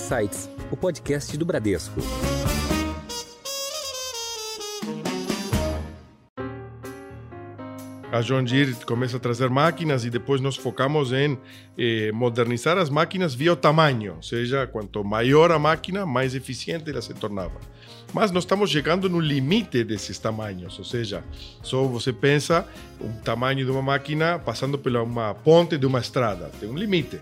Insights, o podcast do Bradesco. A John Deere começa a trazer máquinas e depois nós focamos em eh, modernizar as máquinas via o tamanho, ou seja, quanto maior a máquina, mais eficiente ela se tornava. Mas nós estamos chegando no limite desses tamanhos, ou seja, só você pensa o tamanho de uma máquina passando por uma ponte de uma estrada, tem um limite.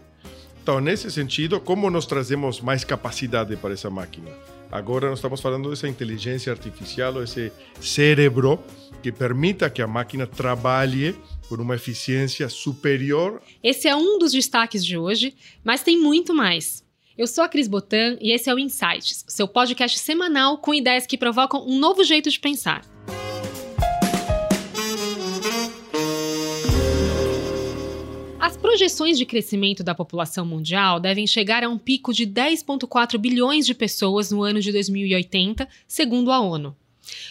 Então, nesse sentido, como nós trazemos mais capacidade para essa máquina? Agora nós estamos falando dessa inteligência artificial, esse cérebro que permita que a máquina trabalhe por uma eficiência superior. Esse é um dos destaques de hoje, mas tem muito mais. Eu sou a Cris Botan e esse é o Insights, seu podcast semanal com ideias que provocam um novo jeito de pensar. Projeções de crescimento da população mundial devem chegar a um pico de 10,4 bilhões de pessoas no ano de 2080, segundo a ONU.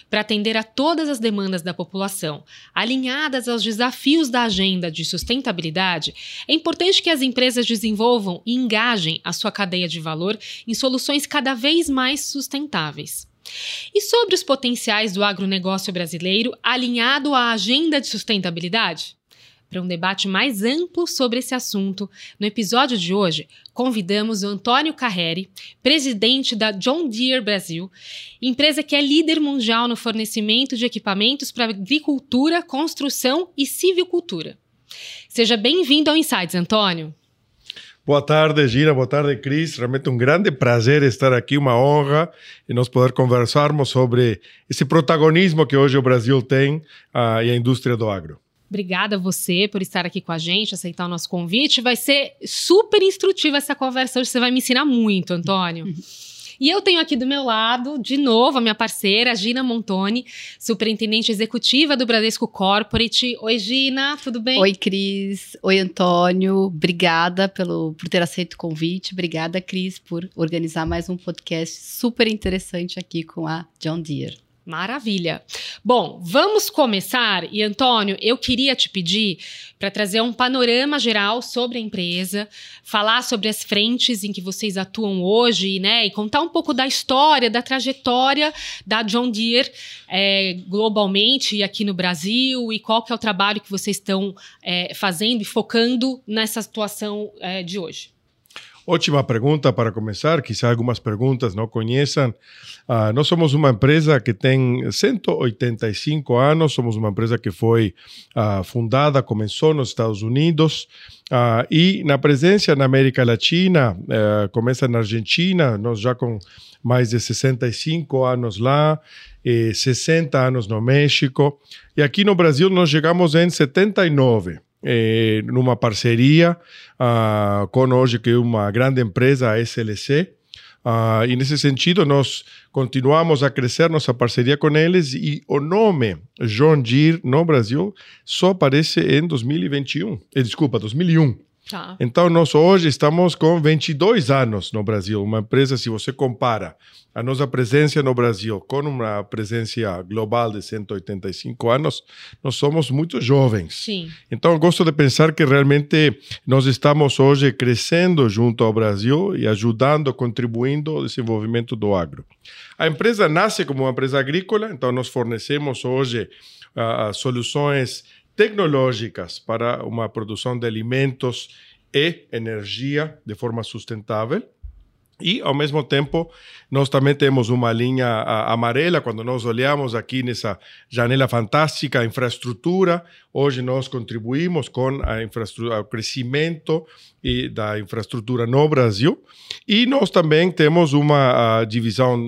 Para atender a todas as demandas da população, alinhadas aos desafios da agenda de sustentabilidade, é importante que as empresas desenvolvam e engajem a sua cadeia de valor em soluções cada vez mais sustentáveis. E sobre os potenciais do agronegócio brasileiro alinhado à agenda de sustentabilidade? Para um debate mais amplo sobre esse assunto, no episódio de hoje, convidamos o Antônio Carreri, presidente da John Deere Brasil, empresa que é líder mundial no fornecimento de equipamentos para agricultura, construção e civicultura. Seja bem-vindo ao Insights, Antônio. Boa tarde, Gina. Boa tarde, Cris. Realmente um grande prazer estar aqui, uma honra e nós poder conversarmos sobre esse protagonismo que hoje o Brasil tem uh, e a indústria do agro. Obrigada a você por estar aqui com a gente, aceitar o nosso convite. Vai ser super instrutiva essa conversa hoje. Você vai me ensinar muito, Antônio. E eu tenho aqui do meu lado, de novo, a minha parceira, Gina Montoni, superintendente executiva do Bradesco Corporate. Oi, Gina, tudo bem? Oi, Cris. Oi, Antônio. Obrigada pelo, por ter aceito o convite. Obrigada, Cris, por organizar mais um podcast super interessante aqui com a John Deere. Maravilha. Bom, vamos começar. E Antônio, eu queria te pedir para trazer um panorama geral sobre a empresa, falar sobre as frentes em que vocês atuam hoje, né? E contar um pouco da história, da trajetória da John Deere é, globalmente e aqui no Brasil e qual que é o trabalho que vocês estão é, fazendo e focando nessa situação é, de hoje. Ótima pergunta para começar. Quizá algumas perguntas não conheçam. Uh, nós somos uma empresa que tem 185 anos, somos uma empresa que foi uh, fundada, começou nos Estados Unidos. E na presença na América Latina, eh, começa na Argentina, nós já com mais de 65 anos lá, e 60 anos no México, e aqui no Brasil nós chegamos em 79 eh, numa parceria uh, com hoje que é uma grande empresa, a SLC. Uh, e nesse sentido, nós continuamos a crescer nossa parceria com eles e o nome John Deere no Brasil só aparece em 2021. Eh, desculpa, 2001. Tá. Então, nós hoje estamos com 22 anos no Brasil. Uma empresa, se você compara a nossa presença no Brasil com uma presença global de 185 anos, nós somos muito jovens. Sim. Então, gosto de pensar que realmente nós estamos hoje crescendo junto ao Brasil e ajudando, contribuindo ao desenvolvimento do agro. A empresa nasce como uma empresa agrícola, então nós fornecemos hoje uh, soluções tecnológicas para uma produção de alimentos e energia de forma sustentável. E, ao mesmo tempo, nós também temos uma linha amarela, quando nós olhamos aqui nessa janela fantástica, a infraestrutura. Hoje nós contribuímos com a infraestrutura, o crescimento e da infraestrutura no Brasil. E nós também temos uma divisão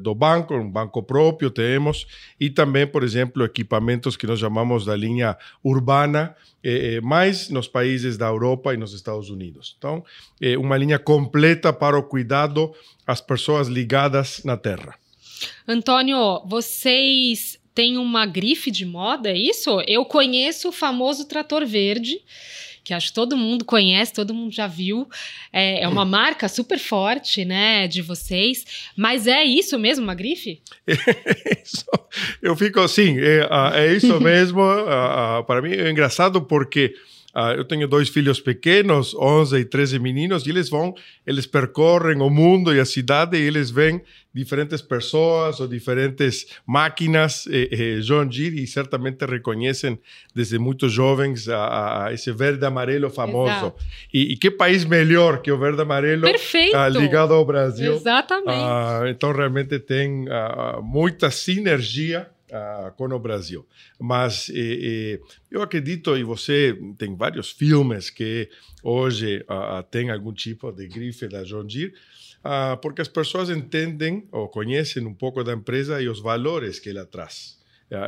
do banco, um banco próprio temos, e também, por exemplo, equipamentos que nós chamamos da linha urbana, eh, mais nos países da Europa e nos Estados Unidos. Então, é uma linha completa para o cuidado às pessoas ligadas na terra. Antônio, vocês têm uma grife de moda, é isso? Eu conheço o famoso trator verde que acho que todo mundo conhece, todo mundo já viu. É, é uma marca super forte, né, de vocês. Mas é isso mesmo, uma grife? eu fico assim, é, é isso mesmo. para mim é engraçado porque Uh, eu tenho dois filhos pequenos, 11 e 13 meninos, e eles vão, eles percorrem o mundo e a cidade e eles veem diferentes pessoas ou diferentes máquinas eh, eh, John Deere e certamente reconhecem desde muito jovens a, a esse verde amarelo famoso. E, que país melhor que o verde amarelo uh, ligado ao Brasil. Exatamente. Então realmente tem muita sinergia uh, com o Brasil. Mas eh, eh, eu acredito, e você tem vários filmes que hoje uh, tem algum tipo de grife da John Deere, uh, porque as pessoas entendem ou conhecem um pouco da empresa e os valores que ela traz.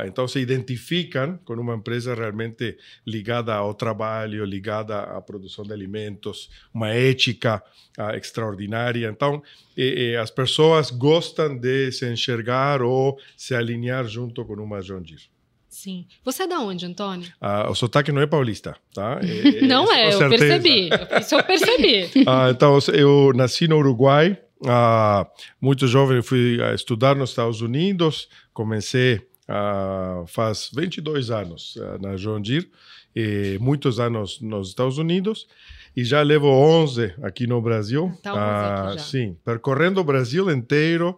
Então se identificam com uma empresa realmente ligada ao trabalho, ligada à produção de alimentos, uma ética uh, extraordinária. Então as pessoas gostam de se enxergar ou se alinhar junto com uma John Deere. Sim. Você é da onde, Antônio? Ah, o sotaque não é paulista, tá? É, não é, eu percebi. Isso eu percebi. ah, então, eu nasci no Uruguai. Ah, muito jovem fui estudar nos Estados Unidos. Comecei uh, faz 22 anos uh, na John Deere, e muitos anos nos Estados Unidos, e já levo 11 aqui no Brasil. Tá uh, aqui já. Sim, percorrendo o Brasil inteiro.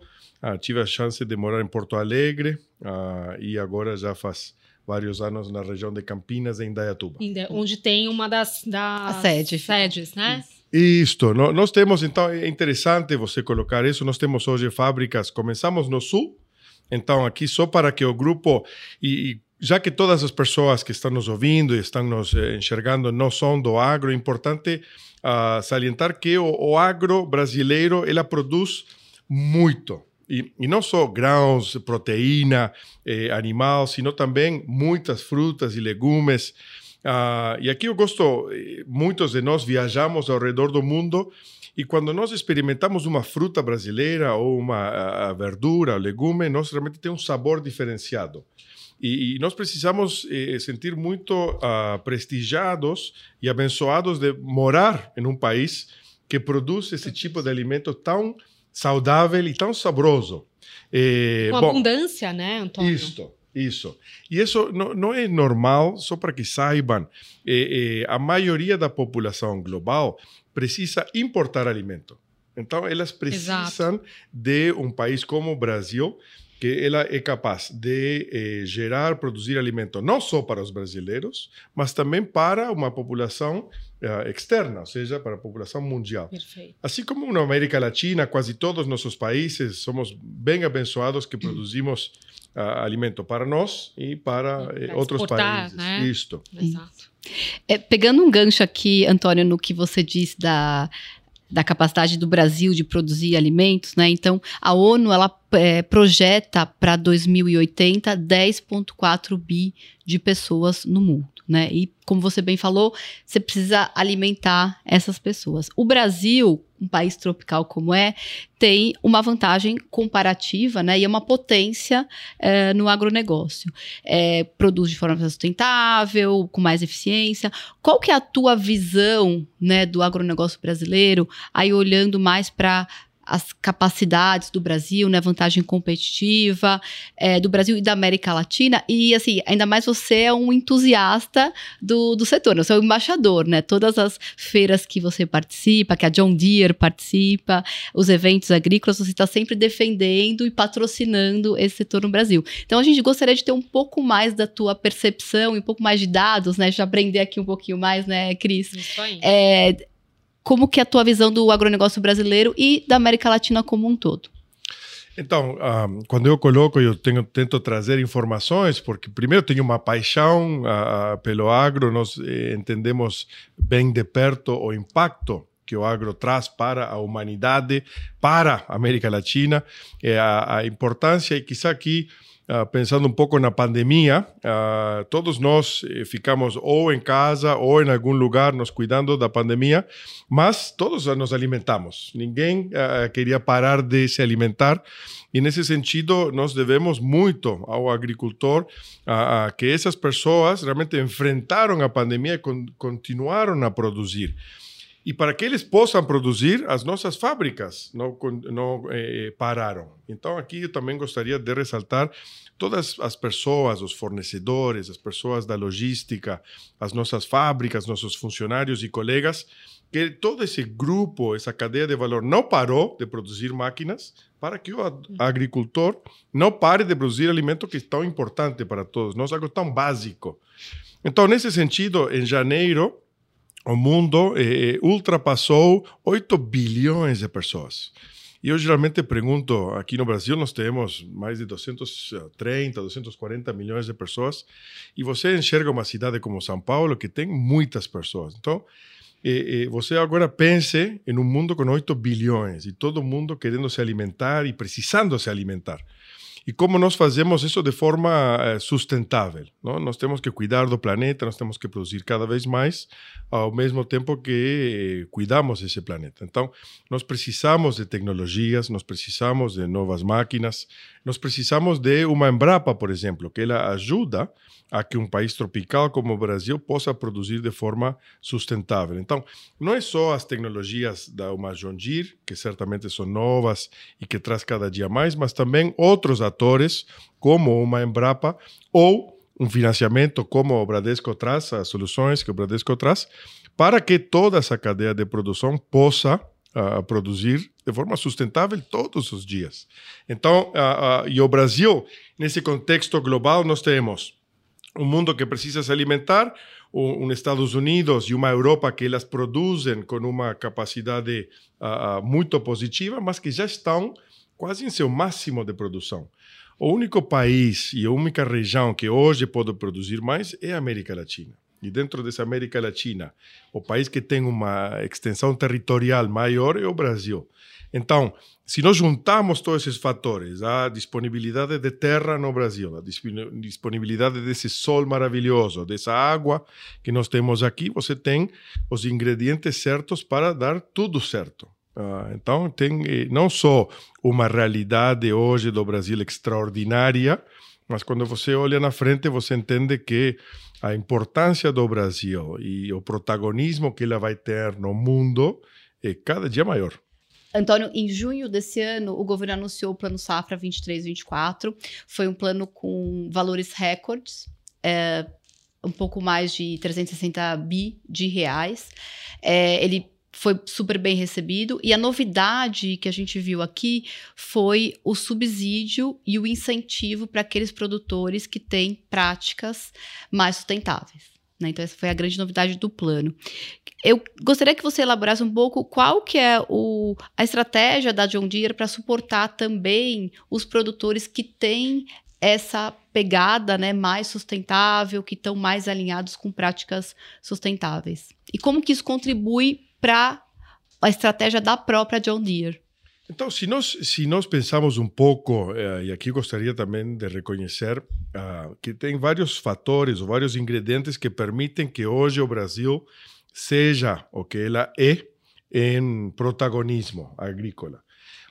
Tive a chance de morar em Porto Alegre e agora já faz vários anos na região de Campinas, em Indaiatuba. Onde tem uma das, das sede. sedes, né? Isto, nós temos, então, é interessante você colocar isso, nós temos hoje fábricas, começamos no sul, então, aqui só para que o grupo, e, e já que todas as pessoas que estão nos ouvindo e estão nos eh, enxergando não são do agro, é importante uh, salientar que o, o, agro brasileiro ela produz muito. E, e não só grãos, proteína eh, animal, sino também muitas frutas e legumes. Uh, e aqui eu gosto, eh, muitos de nós viajamos ao redor do mundo e quando nós experimentamos uma fruta brasileira ou uma verdura, legume, nós realmente tem um sabor diferenciado. E, e nós precisamos eh, sentir muito uh, prestigiados e abençoados de morar em um país que produz esse tipo de alimento tão saudável e tão saboroso. Eh, Com bom, abundância, né, Antônio? Isso. Isso. E isso não, não é normal, só para que saibam. Eh, eh, a maioria da população global precisa importar alimento. Então, elas precisam Exato. de um país como o Brasil, que ela é capaz de eh, gerar, produzir alimento não só para os brasileiros, mas também para uma população eh, externa, ou seja, para a população mundial. Perfeito. Assim como na América Latina, quase todos os nossos países somos bem abençoados que produzimos uh, alimento para nós e para, eh, outros países. Né? Isto. Exato. É, pegando um gancho aqui, Antônio, no que você disse da, da capacidade do Brasil de produzir alimentos, né? Então, a ONU ela é, projeta para 2080 10,4 bi de pessoas no mundo né? E como você bem falou, você precisa alimentar essas pessoas. O Brasil, um país tropical como é, tem uma vantagem comparativa, né? E é uma potência é, no agronegócio. É, produz de forma sustentável, com mais eficiência. Qual que é a tua visão, né, do agronegócio brasileiro? Aí olhando mais para as capacidades do Brasil, né, vantagem competitiva é, do Brasil e da América Latina. E, assim, ainda mais você é um entusiasta do, do setor, né? você é um embaixador, né? Todas as feiras que você participa, que a John Deere participa, os eventos agrícolas, você está sempre defendendo e patrocinando esse setor no Brasil. Então, a gente gostaria de ter um pouco mais da tua percepção e um pouco mais de dados, né? Já aprender aqui um pouquinho mais, né, Cris? Isso aí. É, como que é a tua visão do agronegócio brasileiro e da América Latina como um todo? Então, um, ah, quando eu coloco, eu tenho, tento trazer informações, porque primeiro tenho uma paixão uh, pelo agro, nós eh, entendemos bem de perto o impacto que o agro traz para a humanidade, para a América Latina, eh, a, a importância, e quizá aqui Uh, pensando um pouco na pandemia, uh, todos nós eh, ficamos ou em casa ou em algum lugar nos cuidando da pandemia, mas todos nos alimentamos. Ninguém uh, queria parar de se alimentar. E nesse sentido, nós devemos muito ao agricultor, a que essas pessoas realmente enfrentaram a pandemia e con continuaram a produzir. E para que eles possam produzir, as nossas fábricas não, não eh, pararam. Então, aqui eu também gostaria de ressaltar todas as pessoas, os fornecedores, as pessoas da logística, as nossas fábricas, nossos funcionários e colegas, que todo esse grupo, essa cadeia de valor não parou de produzir máquinas para que o agricultor não pare de produzir alimento que é tão importante para todos nós, algo tão básico. Então, nesse sentido, em janeiro, o mundo eh, eh ultrapassou 8 bilhões de pessoas. E eu geralmente pergunto, aqui no Brasil nós temos mais de 230, 240 milhões de pessoas, e você enxerga uma cidade como São Paulo que tem muitas pessoas. Então, eh, eh, você agora pense em um mundo com 8 bilhões e todo mundo querendo se alimentar e precisando se alimentar. E como nós fazemos isso de forma eh, sustentável? Não? Nós temos que cuidar do planeta, nós temos que produzir cada vez mais, ao mesmo tempo que eh, cuidamos desse planeta. Então, nós precisamos de tecnologias, nós precisamos de novas máquinas, nós precisamos de uma Embrapa, por exemplo, que ela ajuda a que um país tropical como o Brasil possa produzir de forma sustentável. Então, não é só as tecnologias da uma John que certamente são novas e que traz cada dia mais, mas também outros atores, como uma Embrapa ou um financiamento como o Bradesco traz, as soluções que o Bradesco traz, para que toda essa cadeia de produção possa uh, produzir de forma sustentável todos os dias. Então, e o Brasil, nesse contexto global, nós temos um mundo que precisa se alimentar, um Estados Unidos e uma Europa que elas produzem com uma capacidade muito positiva, mas que já estão quase em seu máximo de produção. O único país e a única região que hoje pode produzir mais é a América Latina. E dentro dessa América Latina, o país que tem uma extensão territorial maior é o Brasil. Então, se nós juntamos todos esses fatores, a disponibilidade de terra no Brasil, a disponibilidade desse sol maravilhoso, dessa água que nós temos aqui, você tem os ingredientes certos para dar tudo certo. Uh, então, tem eh, não só uma realidade hoje do Brasil extraordinária, mas quando você olha na frente, você entende que a importância do Brasil e o protagonismo que ela vai ter no mundo é cada dia maior. Antônio, em junho desse ano, o governo anunciou o Plano Safra 23-24. Foi um plano com valores recordes, é, um pouco mais de 360 bi de reais. É, ele foi super bem recebido. E a novidade que a gente viu aqui foi o subsídio e o incentivo para aqueles produtores que têm práticas mais sustentáveis. Né? Então, essa foi a grande novidade do plano. Eu gostaria que você elaborasse um pouco qual que é o, a estratégia da John Deere para suportar também os produtores que têm essa pegada né, mais sustentável, que estão mais alinhados com práticas sustentáveis. E como que isso contribui para a estratégia da própria John Deere? Então, se nós, se nós pensamos um pouco, eh, e aqui gostaria também de reconhecer uh, que tem vários fatores, ou vários ingredientes que permitem que hoje o Brasil seja o que ela é em protagonismo agrícola.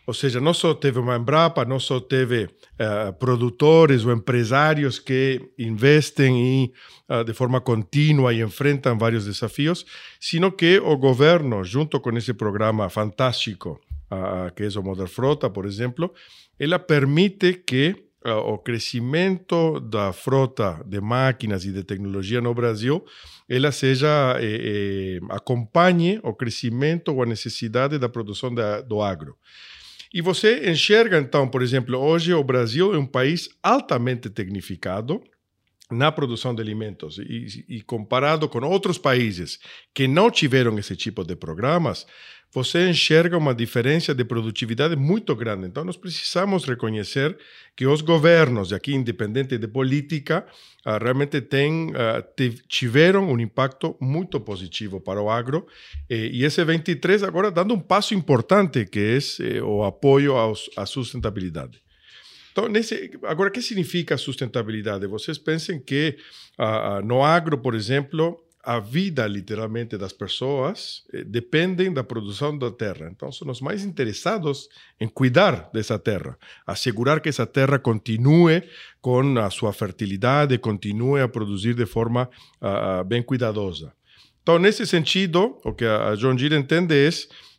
Ou seja, não só teve uma Embrapa, não só teve uh, produtores ou empresários que investem em, uh, de forma contínua e enfrentam vários desafios, sino que o governo, junto com esse programa fantástico uh, que é o Modern Frota, por exemplo, ela permite que o crescimento da frota de máquinas e de tecnologia no Brasil ela seja eh, eh, acompanhe o crescimento ou a necessidade da produção da, do agro. E você enxerga, então, por exemplo, hoje o Brasil é um país altamente tecnificado na produção de alimentos e, e comparado com outros países que não tiveram esse tipo de programas, você enxerga uma diferença de produtividade muito grande. Então, nós precisamos reconhecer que os governos, aqui independente de política, uh, realmente uh, tiveram um impacto muito positivo para o agro. E, esse 23 agora dando um passo importante, que é o apoio à sustentabilidade. Então, nesse, agora, o que significa sustentabilidade? Vocês pensem que uh, no agro, por exemplo, a vida, literalmente, das pessoas eh, dependem da produção da terra. Então, são os mais interessados em cuidar dessa terra, assegurar que essa terra continue com a sua fertilidade, continue a produzir de forma uh, bem cuidadosa. Então, nesse sentido, o que a John Deere entende é,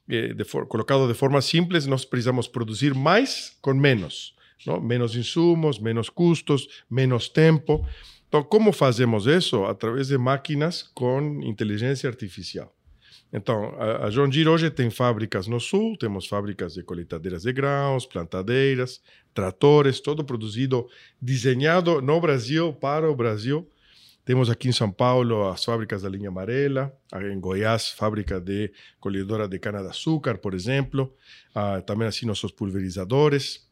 eh, de colocado de forma simples, nós precisamos produzir mais com menos. Não? Menos insumos, menos custos, menos tempo. Então, como fazemos isso? Através de máquinas com inteligência artificial. Então, a, John Deere hoje tem fábricas no sul, temos fábricas de colheitadeiras de grãos, plantadeiras, tratores, todo produzido, desenhado no Brasil, para o Brasil. Temos aqui em São Paulo as fábricas da linha amarela, em Goiás, fábrica de colhedora de cana-de-açúcar, por exemplo, ah, também assim nossos pulverizadores.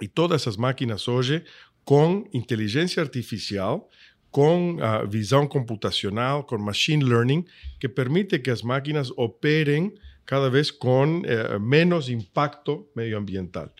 E todas essas máquinas hoje com inteligência artificial com a visão computacional, com machine learning, que permite que as máquinas operem cada vez com eh, menos impacto medioambiental.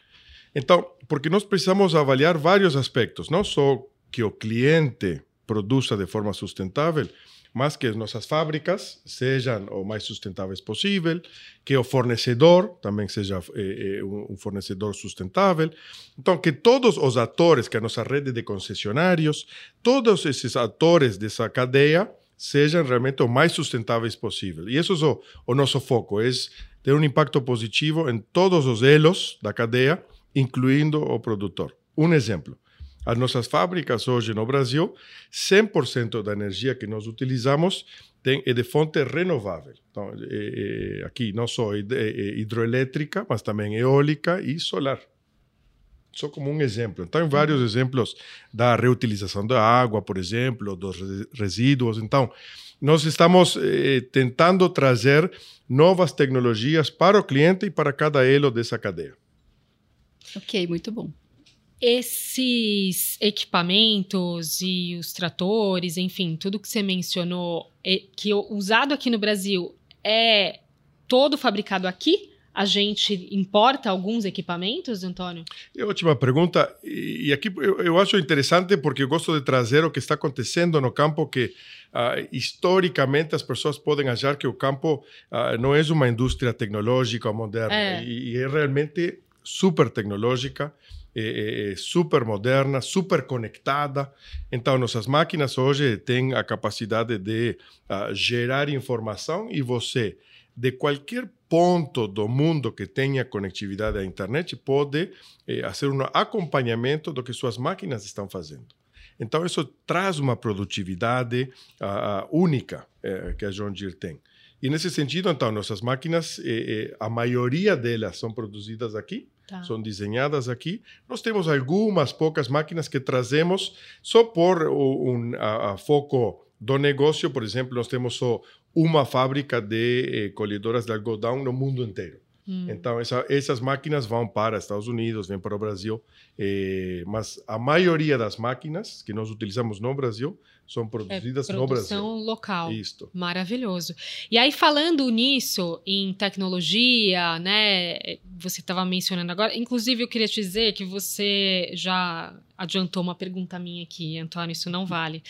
Então, porque nós precisamos avaliar vários aspectos, não só que o cliente produza de forma sustentável, mas que nossas fábricas sejam o mais sustentáveis possível, que o fornecedor também seja eh, um fornecedor sustentável. Então, que todos os atores, que a nossa rede de concessionários, todos esses atores dessa cadeia sejam realmente o mais sustentáveis possível. E isso é o, o nosso foco, é ter um impacto positivo em todos os elos da cadeia, incluindo o produtor. Um exemplo. As nossas fábricas hoje no Brasil, 100% da energia que nós utilizamos tem, é de fonte renovável. Então, é, é, aqui não só é, hidroelétrica, mas também eólica e solar. Só como um exemplo. Então, vários exemplos da reutilização da água, por exemplo, dos resíduos. Então, nós estamos tentando trazer novas tecnologias para o cliente e para cada elo dessa cadeia. Ok, muito bom esses equipamentos e os tratores, enfim, tudo que você mencionou, é, que usado aqui no Brasil é todo fabricado aqui? A gente importa alguns equipamentos, Antônio? É ótima pergunta. E aqui eu, eu acho interessante porque eu gosto de trazer o que está acontecendo no campo, que uh, historicamente as pessoas podem achar que o campo uh, não é uma indústria tecnológica moderna. É. E, e é realmente super tecnológica é, é, super moderna, super conectada. Então, nossas máquinas hoje têm a capacidade de uh, gerar informação e você, de qualquer ponto do mundo que tenha conectividade à internet, pode eh, fazer um acompanhamento do que suas máquinas estão fazendo. Então, isso traz uma produtividade uh, única que a John Deere tem. E nesse sentido, então, nossas máquinas, a maioria delas são produzidas aqui, Tá. São desenhadas aqui. Nós temos algumas poucas máquinas que trazemos só por um, a, a foco do negócio. Por exemplo, nós temos só uma fábrica de eh, colhedoras de algodão no mundo inteiro. Hum. Então, essa, essas máquinas vão para Estados Unidos, vêm para o Brasil, eh, mas a maioria das máquinas que nós utilizamos no Brasil são é produzidas é no Brasil. Produção local. Isto. Maravilhoso. E aí, falando nisso, em tecnologia, né? Você estava mencionando agora, inclusive eu queria te dizer que você já adiantou uma pergunta minha aqui, Antônio, isso não vale.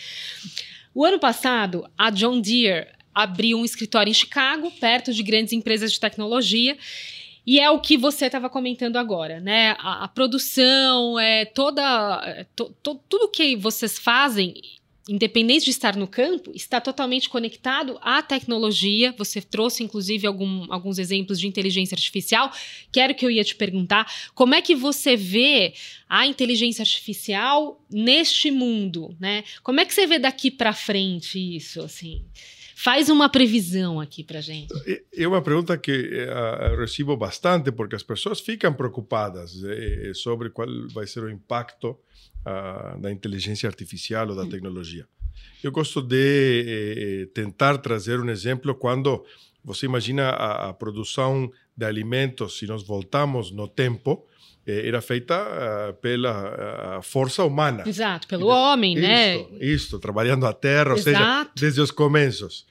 O ano passado, a John Deere abriu um escritório em Chicago, perto de grandes empresas de tecnologia. E é o que você estava comentando agora, né? A, a produção, é toda, é, to, to, tudo que vocês fazem, independente de estar no campo, está totalmente conectado à tecnologia. Você trouxe, inclusive, algum, alguns exemplos de inteligência artificial. Quero que eu ia te perguntar como é que você vê a inteligência artificial neste mundo, né? Como é que você vê daqui para frente isso, assim? Faz uma previsão aqui para gente. É uma pergunta que uh, recebo bastante, porque as pessoas ficam preocupadas eh, sobre qual vai ser o impacto uh, da inteligência artificial ou da tecnologia. Eu gosto de eh, tentar trazer um exemplo quando você imagina a, a, produção de alimentos, se nós voltamos no tempo, eh, era feita uh, pela força humana. Exato, pelo homem, né? Isso, trabalhando a terra, Exato. ou seja, desde os começos.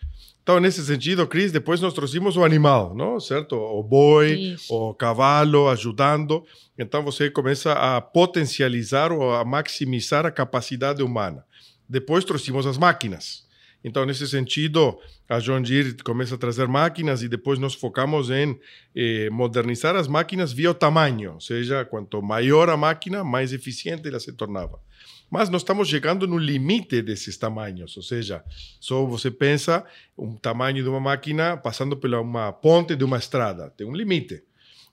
Então, nesse sentido, Cris, depois nós trouxemos o animal, não? Certo? O boi, Isso. o cavalo ajudando. Então, você começa a potencializar ou a maximizar a capacidade humana. Depois trouxemos as máquinas. Então, nesse sentido, a John Deere começa a trazer máquinas e depois nós focamos em eh, modernizar as máquinas via o tamanho, ou seja, quanto maior a máquina, mais eficiente ela se tornava. Mas nós estamos chegando no limite desses tamanhos, ou seja, só você pensa um tamanho de uma máquina passando pela uma ponte de uma estrada, tem um limite.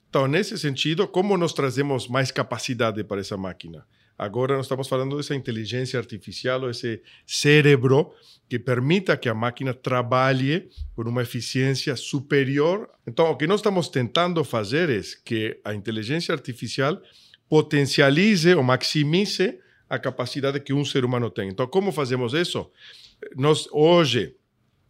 Então, nesse sentido, como nós trazemos mais capacidade para essa máquina? Agora nós estamos falando dessa inteligência artificial, esse cérebro que permita que a máquina trabalhe com uma eficiência superior. Então, o que nós estamos tentando fazer é que a inteligência artificial potencialize ou maximize a capacidade que um ser humano tem. Então, como fazemos isso? Nós hoje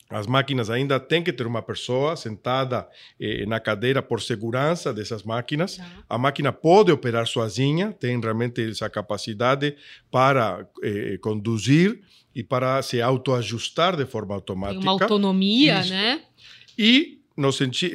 as máquinas ainda têm que ter uma pessoa sentada eh, na cadeira por segurança dessas máquinas. A máquina pode operar sozinha, tem realmente essa capacidade para eh, conduzir e para se autoajustar de forma automática. Tem uma autonomia, Isso. né? E no,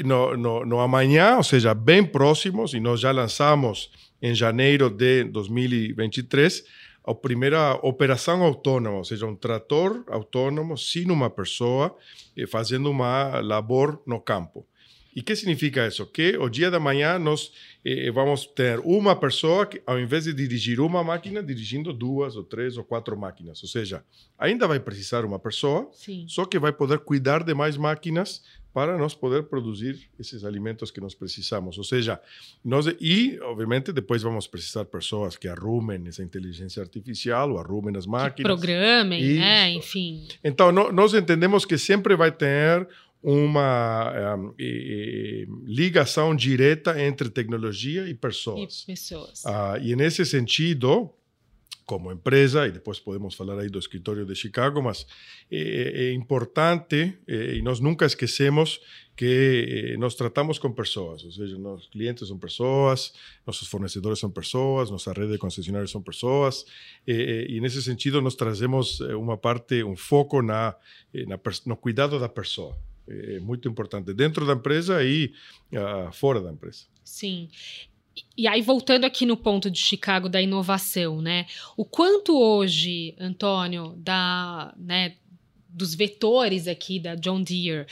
no, no, no amanhã, ou seja, bem próximos, e nós já lançamos em janeiro de 2023, a primeira operação autônoma, ou seja, um trator autônomo sem uma pessoa eh, fazendo uma labor no campo. E que significa isso? Que o dia da manhã nós eh, vamos ter uma pessoa que, ao invés de dirigir uma máquina, dirigindo duas ou três ou quatro máquinas. Ou seja, ainda vai precisar uma pessoa, Sim. só que vai poder cuidar de mais máquinas para nós poder produzir esses alimentos que nós precisamos. Ou seja, nós e obviamente depois vamos precisar pessoas que arrumem essa inteligência artificial, ou arrumem as máquinas, que programem, Isso. né? Enfim. Então no, nós entendemos que sempre vai ter uma um, e, e, ligação direta entre tecnologia e pessoas. E pessoas. Uh, e nesse sentido, como empresa, e depois podemos falar aí do escritório de Chicago, mas é, é importante, é, e nós nunca esquecemos que nós tratamos com pessoas, ou seja, nossos clientes são pessoas, nossos fornecedores são pessoas, nossa rede de concessionários são pessoas, e, e nesse sentido nós trazemos uma parte, um foco na, no cuidado da pessoa. É muito importante, dentro da empresa e uh, fora da empresa. Sim. E aí, voltando aqui no ponto de Chicago da inovação, né? O quanto hoje, Antônio, da, né, dos vetores aqui da John Deere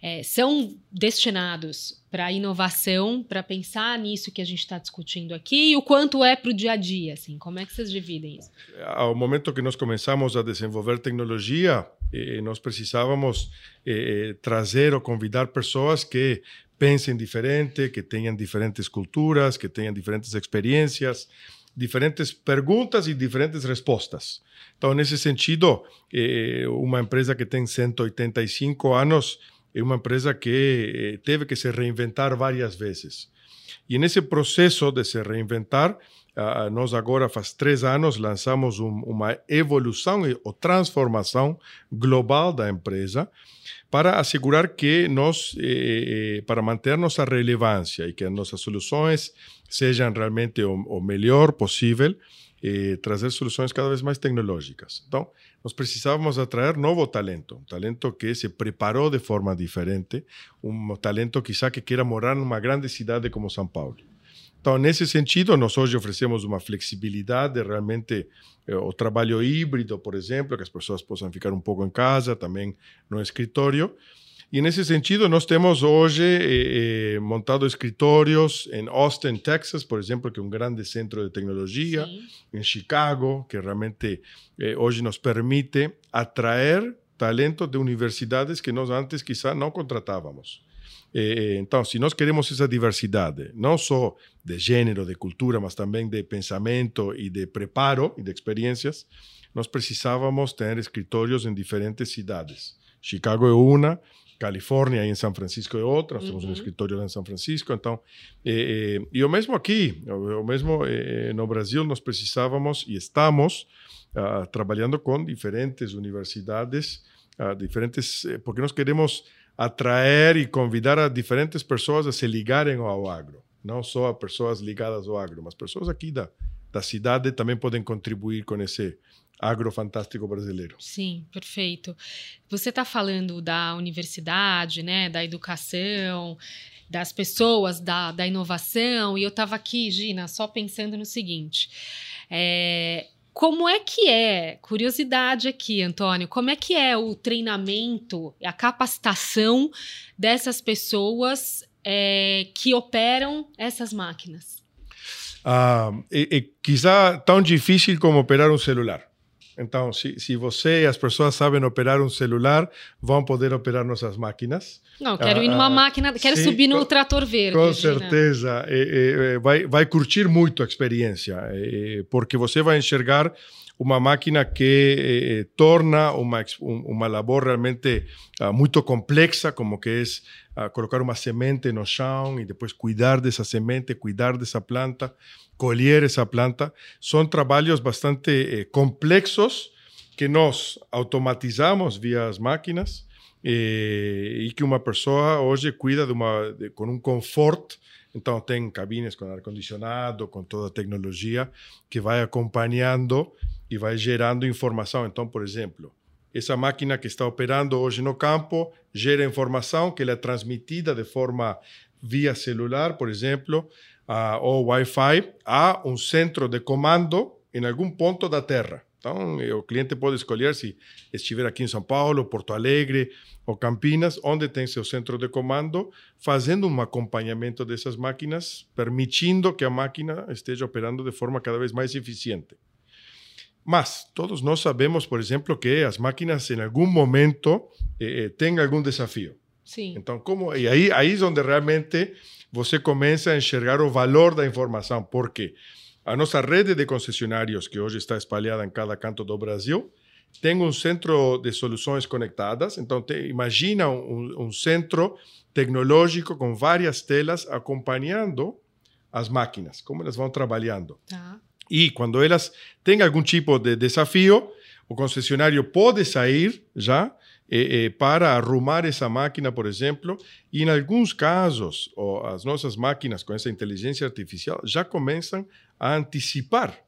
é, são destinados para inovação, para pensar nisso que a gente está discutindo aqui, e o quanto é para o dia a dia, assim, como é que vocês dividem isso? Ao momento que nós começamos a desenvolver tecnologia, eh, nós precisávamos eh, eh trazer ou convidar pessoas que pensem diferente, que tenham diferentes culturas, que tenham diferentes experiências, diferentes perguntas e diferentes respostas. Então, nesse sentido, eh, uma empresa que tem 185 anos é uma empresa que eh, teve que se reinventar várias vezes. E nesse processo de se reinventar, Uh, nós agora, faz três anos, lançamos um, uma evolução ou transformação global da empresa para assegurar que nós, eh, eh, para manter nossa relevância e que as nossas soluções sejam realmente o, melhor possível, eh, trazer soluções cada vez mais tecnológicas. Então, nós precisávamos atrair novo talento, talento que se preparou de forma diferente, um talento quizá que queira morar numa grande cidade como São Paulo. Então, nesse sentido, nós hoje oferecemos uma flexibilidade, realmente eh, o trabalho híbrido, por exemplo, que as pessoas possam ficar um pouco em casa, também no escritório. E nesse sentido, nós temos hoje eh, eh, montado escritórios em Austin, Texas, por exemplo, que é um grande centro de tecnologia, Sim. em Chicago, que realmente eh, hoje nos permite atrair talento de universidades que nós antes quizá não contratávamos. Eh, então, se nós queremos essa diversidade, não só de gênero, de cultura, mas também de pensamento e de preparo e de experiências, nós precisávamos ter escritórios em diferentes cidades. Chicago é uma, Califórnia e em São Francisco é outra, nós temos um escritório lá em São Francisco, então, eh, eh, e o mesmo aqui, o, o mesmo eh, no Brasil, nós precisávamos e estamos uh, trabalhando com diferentes universidades, uh, diferentes, eh, porque nós queremos atrair e convidar a diferentes pessoas a se ligarem ao agro. Não só a pessoas ligadas ao agro, mas pessoas aqui da, da cidade também podem contribuir com esse agro fantástico brasileiro. Sim, perfeito. Você está falando da universidade, né, da educação, das pessoas, da, da inovação, e eu estava aqui, Gina, só pensando no seguinte. É, como é que é, curiosidade aqui, Antônio, como é que é o treinamento, a capacitação dessas pessoas é, que operam essas máquinas? Ah, é, é quizá tão difícil como operar um celular. Então, se, se você e as pessoas sabem operar um celular, vão poder operar nossas máquinas. Não, quero ir numa Ah, máquina, quero sim, subir no com- trator verde. Com certeza. É, é, vai, vai curtir muito a experiência, é, porque você vai enxergar uma máquina que torna uma, um- uma labor realmente ah, muito complexa, como que é ah, colocar uma semente no chão e depois cuidar dessa semente, cuidar dessa planta, colher essa planta. São trabalhos bastante eh, complexos que nós automatizamos via as máquinas eh, e que uma pessoa hoje cuida de uma, de- com um conforto. Então, tem cabines com ar-condicionado, com toda a tecnologia que vai acompanhando e vai gerando informação. Então, por exemplo, essa máquina que está operando hoje no campo gera informação que ela é transmitida de forma via celular, por exemplo, ah, ou Wi-Fi, a um centro de comando em algum ponto da Terra. Então, o cliente pode escolher se estiver aqui em São Paulo, Porto Alegre ou Campinas, onde tem seu centro de comando, fazendo um acompanhamento dessas máquinas, permitindo que a máquina esteja operando de forma cada vez mais eficiente. Mas todos nós sabemos, por exemplo, que as máquinas em algum momento eh, eh, têm algum desafio. Sim. Então, como e aí aí é onde realmente você começa a enxergar o valor da informação, porque a nossa rede de concessionários que hoje está espalhada em cada canto do Brasil tem um centro de soluções conectadas. Então, te, imagina um, um centro tecnológico com várias telas acompanhando as máquinas, como elas vão trabalhando. Tá. E quando elas têm algum tipo de desafio, o concessionário pode sair já eh, eh, para arrumar essa máquina, por exemplo, e em alguns casos, o- as nossas máquinas com essa inteligência artificial já começam a antecipar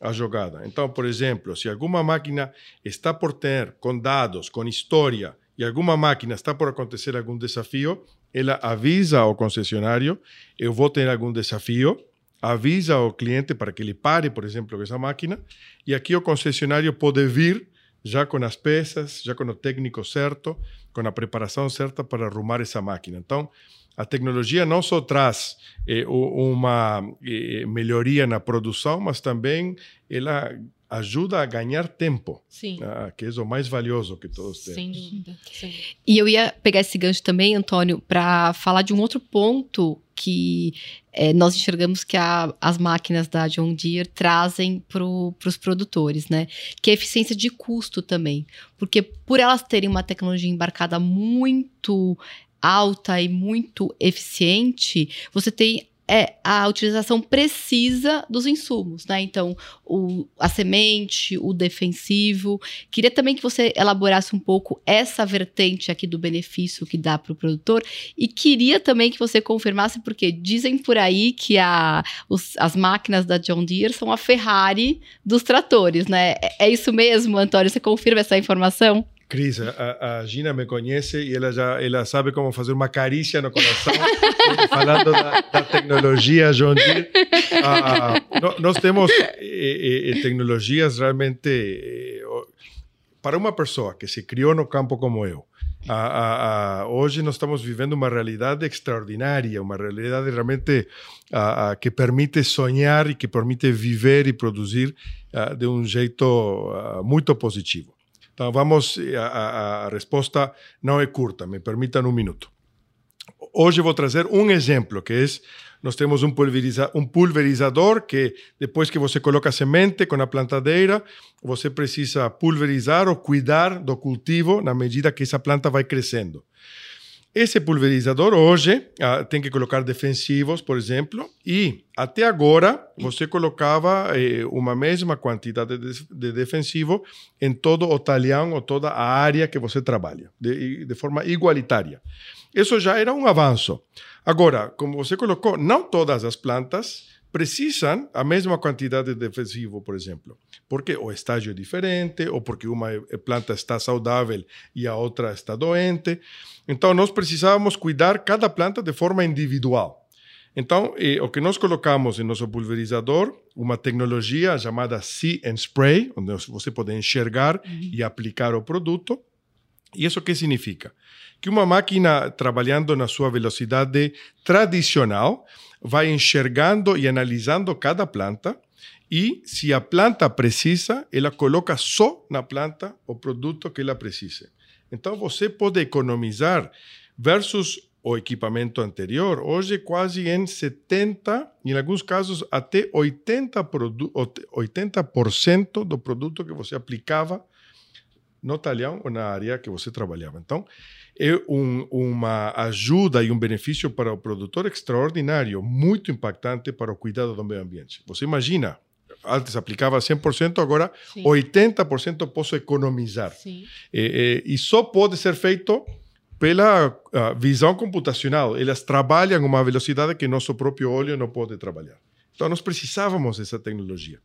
a jogada. Então, por exemplo, se alguma máquina está por ter com dados, com história, e alguma máquina está por acontecer algum desafio, ela avisa ao concessionário: eu vou ter algum desafio, avisa ao cliente para que ele pare, por exemplo, essa máquina, e aqui o concessionário pode vir já com as peças, já com o técnico certo, com a preparação certa para arrumar essa máquina. Então, a tecnologia não só traz eh, uma eh, melhoria na produção, mas também ela ajuda a ganhar tempo, Sim. ah, que é o mais valioso que todos temos. Sem dúvida. Sim. E eu ia pegar esse gancho também, Antônio, para falar de um outro ponto que eh, nós enxergamos que a- as máquinas da John Deere trazem para os produtores, né? Que é a eficiência de custo também. Porque por elas terem uma tecnologia embarcada muito alta e muito eficiente, você tem é, a utilização precisa dos insumos, né? Então, o, a semente, o defensivo, Queria também que você elaborasse um pouco essa vertente aqui do benefício que dá para o produtor e queria também que você confirmasse, porque dizem por aí que a, os- as máquinas da John Deere são a Ferrari dos tratores, né? É, é isso mesmo, Antônio? Você confirma essa informação? Cris, a, a Gina me conhece e ela já ela sabe como fazer uma carícia no coração, falando da, da tecnologia John Deere. Ah, nós temos tecnologias realmente eh, para uma pessoa que se criou no campo como eu. ah, ah, hoje nós estamos vivendo uma realidade extraordinária, uma realidade realmente que permite sonhar e que permite viver e produzir de um jeito muito positivo. Então, vamos, a- a resposta não é curta, me permitam um minuto. Hoje vou trazer um exemplo, que é, nós temos um, pulveriza, um pulverizador que depois que você coloca a semente com a plantadeira, você precisa pulverizar ou cuidar do cultivo na medida que essa planta vai crescendo. Esse pulverizador hoje ah, tem que colocar defensivos, por exemplo, e até agora você colocava eh, uma mesma quantidade de, de defensivo em todo o talhão ou toda a área que você trabalha, de, de forma igualitária. Isso já era um avanço. Agora, como você colocou, não todas as plantas precisam a mesma quantidade de defensivo, por exemplo, porque o estágio é diferente ou porque uma eh, planta está saudável e a outra está doente. Então, nós precisávamos cuidar cada planta de forma individual. Então, eh, o que nós colocamos em nosso pulverizador, uma tecnologia chamada See and Spray, onde você pode enxergar e aplicar o produto. E isso que significa? Que uma máquina trabalhando na sua velocidade tradicional vai enxergando e analisando cada planta e se a planta precisa, ela coloca só na planta o produto que ela precisa. Então você pode economizar versus o equipamento anterior, hoje quase em 70%, em alguns casos até 80%, 80 do produto que você aplicava no talhão ou na área que você trabalhava. Então, é um, uma ajuda e um benefício para o produtor extraordinário, muito impactante para o cuidado do meio ambiente. Você imagina, antes aplicava 100%, agora Sim. 80% posso economizar. Sim. E, e, e só pode ser feito pela uh, visão computacional. Elas trabalham a uma velocidade que nosso próprio olho não pode trabalhar. Então, nós precisávamos dessa tecnologia.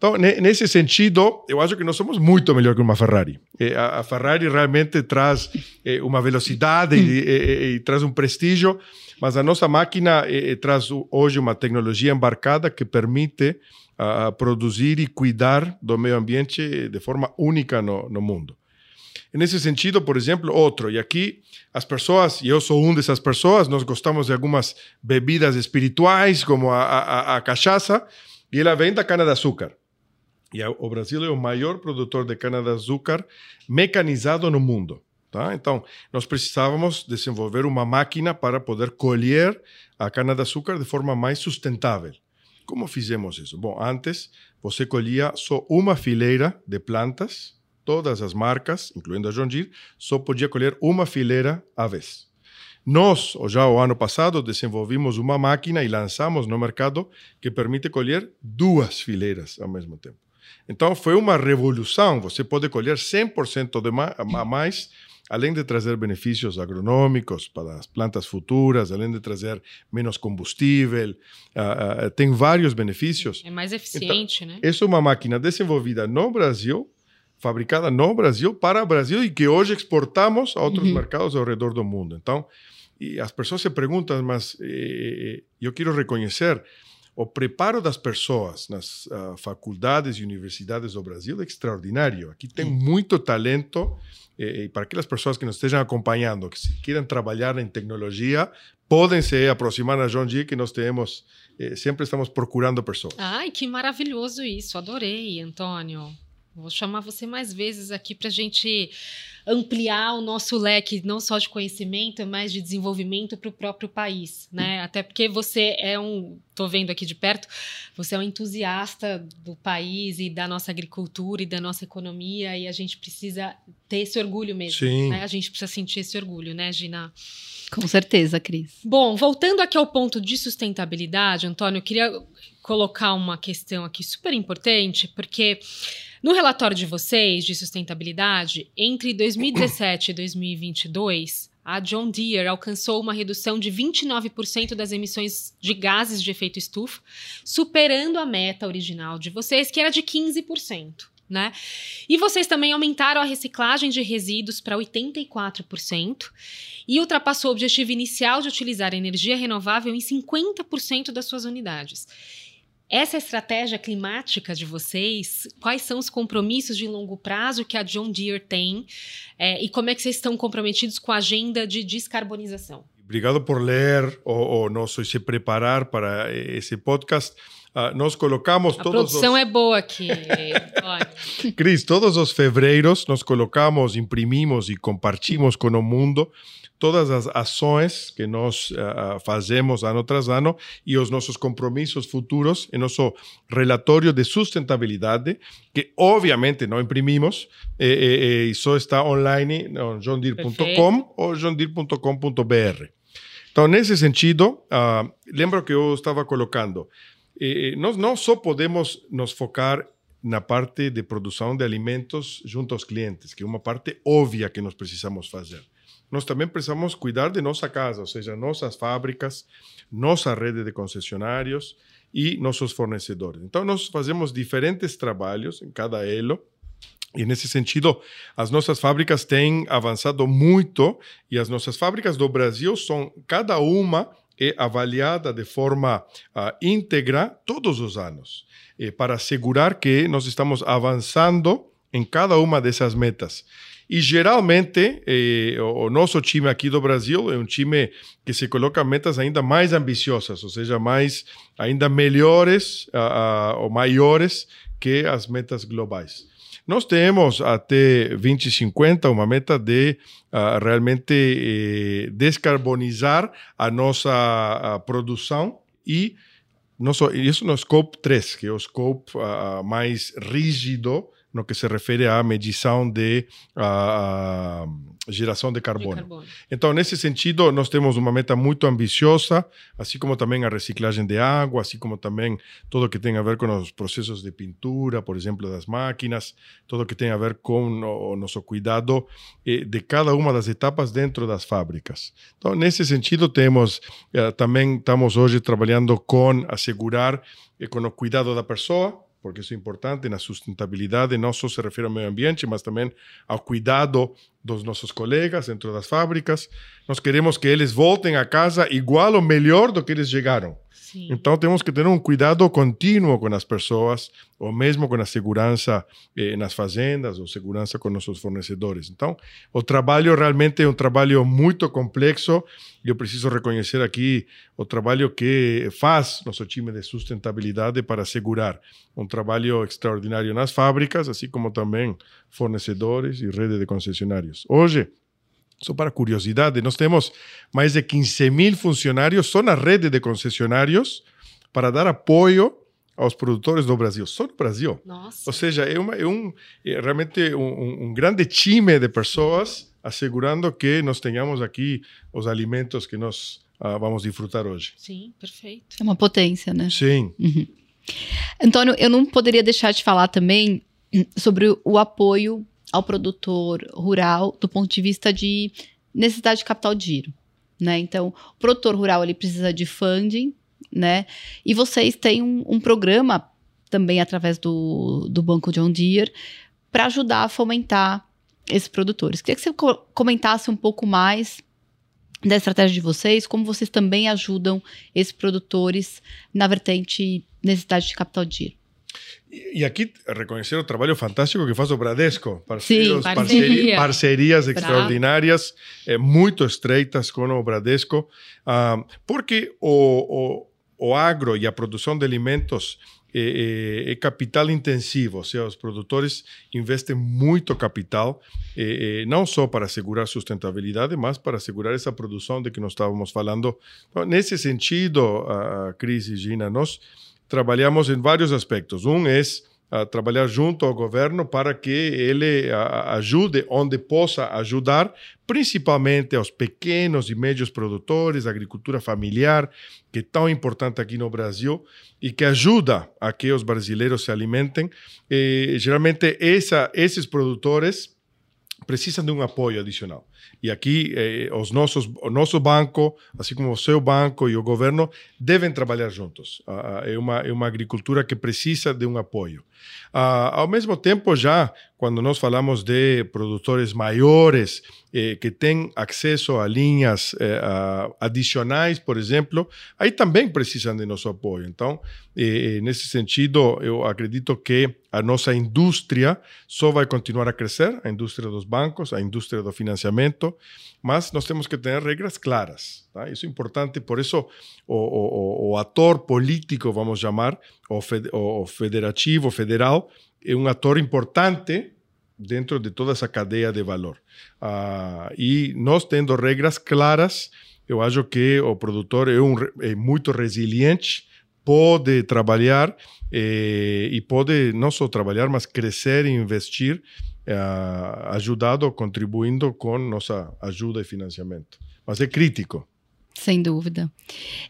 Então, nesse sentido, eu acho que nós somos muito melhor que uma Ferrari. A Ferrari realmente traz eh, uma velocidade e, e, e, traz um prestígio, mas a nossa máquina eh, traz hoje uma tecnologia embarcada que permite uh, produzir e cuidar do meio ambiente de forma única no, no mundo. Nesse sentido, por exemplo, outro, e aqui as pessoas, e eu sou um dessas pessoas, nós gostamos de algumas bebidas espirituais, como a, a, a cachaça, e ela vem da cana-de-açúcar. E o Brasil é o maior produtor de cana-de-açúcar mecanizado no mundo. Tá? Então, nós precisávamos desenvolver uma máquina para poder colher a cana-de-açúcar de forma mais sustentável. Como fizemos isso? Bom, antes você colhia só uma fileira de plantas, todas as marcas, incluindo a John Deere, só podia colher uma fileira à vez. Nós, já o ano passado, desenvolvimos uma máquina e lançamos no mercado que permite colher duas fileiras ao mesmo tempo. Então, foi uma revolução. Você pode colher 100% de ma a mais, além de trazer benefícios agronômicos para as plantas futuras, além de trazer menos combustível, uh, uh, tem vários benefícios. É mais eficiente, então, né? Essa é uma máquina desenvolvida no Brasil, fabricada no Brasil, para o Brasil e que hoje exportamos a outros uhum. mercados ao redor do mundo. Então, as pessoas se perguntam, mas eh, eu quero reconhecer o preparo das pessoas nas uh, faculdades e universidades do Brasil é extraordinário. Aqui tem muito talento e, e para aquelas pessoas que nos estejam acompanhando, que se queiram trabalhar em tecnologia, podem se aproximar a John G, que nós temos, eh, sempre estamos procurando pessoas. Ai, que maravilhoso isso. Adorei, Antônio. Vou chamar você mais vezes aqui para a gente ampliar o nosso leque, não só de conhecimento, mas de desenvolvimento para o próprio país, né? Até porque você é um, estou vendo aqui de perto, você é um entusiasta do país e da nossa agricultura e da nossa economia e a gente precisa ter esse orgulho mesmo, Sim. Né? A gente precisa sentir esse orgulho, né, Gina? Com certeza, Cris. Bom, voltando aqui ao ponto de sustentabilidade, Antônio, eu queria colocar uma questão aqui super importante, porque no relatório de vocês de sustentabilidade, entre 2017 e 2022, a John Deere alcançou uma redução de 29% das emissões de gases de efeito estufa, superando a meta original de vocês, que era de 15%. Né? E vocês também aumentaram a reciclagem de resíduos para 84% e ultrapassou o objetivo inicial de utilizar energia renovável em 50% das suas unidades. Essa estratégia climática de vocês, quais são os compromissos de longo prazo que a John Deere tem é, e como é que vocês estão comprometidos com a agenda de descarbonização? Obrigado por ler ou nosso se preparar para esse podcast. Uh, nós colocamos a todos. A produção os... é boa aqui, Cris, todos os fevereiros nós colocamos, imprimimos e compartimos com o mundo todas as ações que nós uh, fazemos ano tras ano e os nossos compromissos futuros em nosso relatório de sustentabilidade, que obviamente não imprimimos e, e, e só está online no johndeere.com ou johndeere.com.br. Então, nesse sentido, uh, lembro que eu estava colocando, eh, nós não só podemos nos focar na parte de produção de alimentos junto aos clientes, que é uma parte óbvia que nós precisamos fazer nós também precisamos cuidar de nossa casa, ou seja, nossas fábricas, nossa rede de concessionários e nossos fornecedores. Então, nós fazemos diferentes trabalhos em cada elo. E nesse sentido, as nossas fábricas têm avançado muito e as nossas fábricas do Brasil são cada uma é avaliada de forma uh, íntegra todos os anos, para assegurar que nós estamos avançando em cada uma dessas metas. E geralmente, eh, o, nosso time aqui do Brasil é um time que se coloca metas ainda mais ambiciosas, ou seja, mais, ainda melhores uh, uh, ou maiores que as metas globais. Nós temos até 2050 uma meta de uh, realmente eh, descarbonizar a nossa produção e nosso, isso no Scope 3, que é o scope mais rígido no que se refere à medição de geração de carbono. de carbono. Então, nesse sentido, nós temos uma meta muito ambiciosa, assim como também a reciclagem de água, assim como também tudo que tem a ver com os processos de pintura, por exemplo, das máquinas, tudo que tem a ver com o nosso cuidado eh, de cada uma das etapas dentro das fábricas. Então, nesse sentido, temos eh, também estamos hoje trabalhando com assegurar eh, com o cuidado da pessoa, porque é importante na sustentabilidade, não só se refere ao meio ambiente, mas também ao cuidado dos nossos colegas dentro das fábricas. Nós queremos que eles voltem a casa igual ou melhor do que eles chegaram. Sim. Então temos que ter um cuidado contínuo com as pessoas, ou mesmo com a segurança eh, nas fazendas, ou segurança com nossos fornecedores. Então, o trabalho realmente é um trabalho muito complexo. E eu preciso reconhecer aqui o trabalho que faz nosso time de sustentabilidade para assegurar um trabalho extraordinário nas fábricas, assim como também fornecedores e rede de concessionários. Hoje, só para curiosidade, nós temos mais de 15 mil funcionários só na rede de concessionários para dar apoio aos produtores do Brasil, só no Brasil. Nossa. Ou seja, é, uma, é um, é realmente um, um, grande time de pessoas assegurando que nós tenhamos aqui os alimentos que nós uh, vamos desfrutar hoje. Sim, perfeito. É uma potência, né? Sim. Uhum. Antônio, eu não poderia deixar de falar também sobre o apoio ao produtor rural do ponto de vista de necessidade de capital de giro, né? Então, o produtor rural ele precisa de funding, né? E vocês têm um, um programa também através do, do Banco John Deere para ajudar a fomentar esses produtores. Queria que você co comentasse um pouco mais da estratégia de vocês, como vocês também ajudam esses produtores na vertente necessidade de capital de giro. E aqui reconhecer o trabalho fantástico que faz o Bradesco. Parceiros, Sim, parceria. parcerias extraordinárias, é, muito estreitas com o Bradesco, uh, porque o, o, o, agro e a produção de alimentos é, é, é, capital intensivo, ou seja, os produtores investem muito capital, é, não só para assegurar sustentabilidade, mas para assegurar essa produção de que nós estávamos falando. Então, nesse sentido, a Cris e Gina, nós trabalhamos em vários aspectos. Um é a trabalhar junto ao governo para que ele a, ajude onde possa ajudar, principalmente aos pequenos e médios produtores, agricultura familiar, que é tão importante aqui no Brasil e que ajuda a que os brasileiros se alimentem. E, geralmente, essa, esses produtores precisam de um apoio adicional. E aqui eh, os nossos, o nosso banco, assim como o seu banco e o governo, devem trabalhar juntos. Uh, é, uma, é uma agricultura que precisa de um apoio. Uh, ao mesmo tempo, já quando nós falamos de produtores maiores eh, que têm acesso a linhas eh, adicionais, por exemplo, aí também precisam de nosso apoio. Então, eh, eh, nesse sentido, eu acredito que a nossa indústria só vai continuar a crescer, a indústria dos bancos, a indústria do financiamento, mas nós temos que ter regras claras. Tá? Isso é importante, por isso o, o, o ator político, vamos chamar, o, fed, o federativo, federal, é um ator importante dentro de toda essa cadeia de valor. E nós tendo regras claras, eu acho que o produtor é, um, é muito resiliente, pode trabalhar eh, e pode não só trabalhar, mas crescer e investir eh, ajudado, contribuindo com nossa ajuda e financiamento. Mas é crítico. Sem dúvida.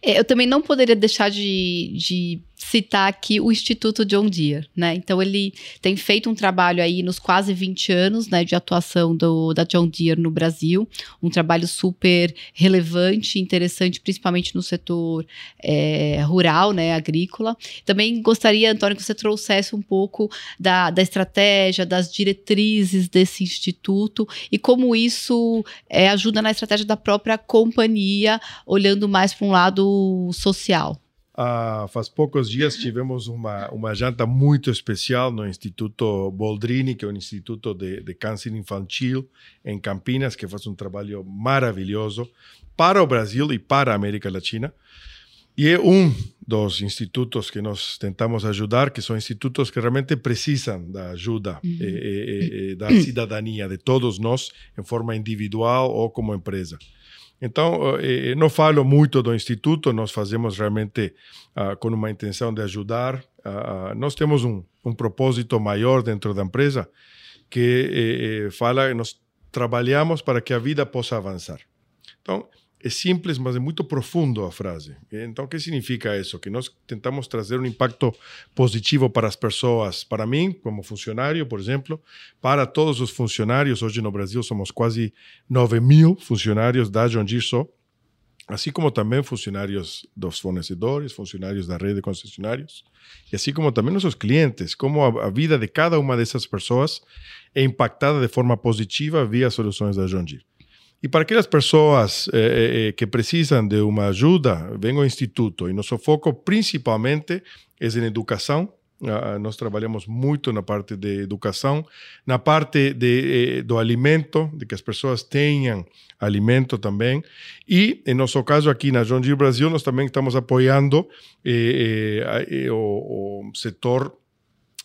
É, eu também não poderia deixar de, de citar aqui o Instituto John Deere, né? Então ele tem feito um trabalho aí nos quase 20 anos, né, de atuação do, da John Deere no Brasil, um trabalho super relevante, interessante, principalmente no setor é, rural, né, agrícola. Também gostaria, Antônio, que você trouxesse um pouco da, da estratégia, das diretrizes desse instituto e como isso é, ajuda na estratégia da própria companhia, olhando mais para um lado social. Uh, faz poucos dias tivemos uma, uma janta muito especial no Instituto Boldrini, que é um instituto de, de câncer infantil em Campinas, que faz um trabalho maravilhoso para o Brasil e para a América Latina. E é um dos institutos que nós tentamos ajudar, que são institutos que realmente precisam da ajuda uhum. e, e, da cidadania de todos nós, em forma individual ou como empresa. Então, eh, não falo muito do Instituto, nós fazemos realmente uh, com uma intenção de ajudar. Uh, nós temos um, um, propósito maior dentro da empresa, que eh, fala que nós trabalhamos para que a vida possa avançar. Então, é simples, mas é muito profundo a frase. Então, o que significa isso? Que nós tentamos trazer um impacto positivo para as pessoas, para mim, como funcionário, por exemplo, para todos os funcionários. Hoje no Brasil somos quase 9 mil funcionários da John Deere só, assim como também funcionários dos fornecedores, funcionários da rede de concessionários, e assim como também nossos clientes, como a, a vida de cada uma dessas pessoas é impactada de forma positiva via soluções da John Deere. E para aquelas pessoas eh, eh, eh, que precisam de uma ajuda, vem ao Instituto. E nosso foco principalmente é em educação. Uh, nós trabalhamos muito na parte de educação, na parte de, do alimento, de que as pessoas tenham alimento também. E, em nosso caso, aqui na John Deere Brasil, nós também estamos apoiando o, o setor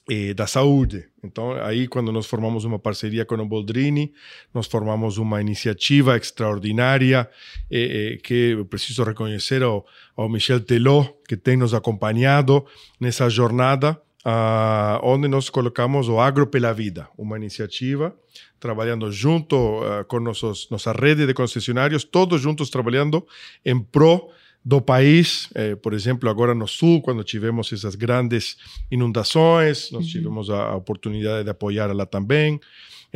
eh, da saúde. Então, aí, quando nós formamos uma parceria com o Boldrini, nós formamos uma iniciativa extraordinária eh, eh, que eu preciso reconhecer ao, ao Michel Teló, que tem nos acompanhado nessa jornada, uh, onde nós colocamos o Agro pela Vida, uma iniciativa trabalhando junto uh, com nossos, nossa rede de concessionários, todos juntos trabalhando em pró do país, eh, por exemplo, agora no sul, quando tivemos essas grandes inundações, nós uhum. tivemos a, a, oportunidade de apoiar lá também.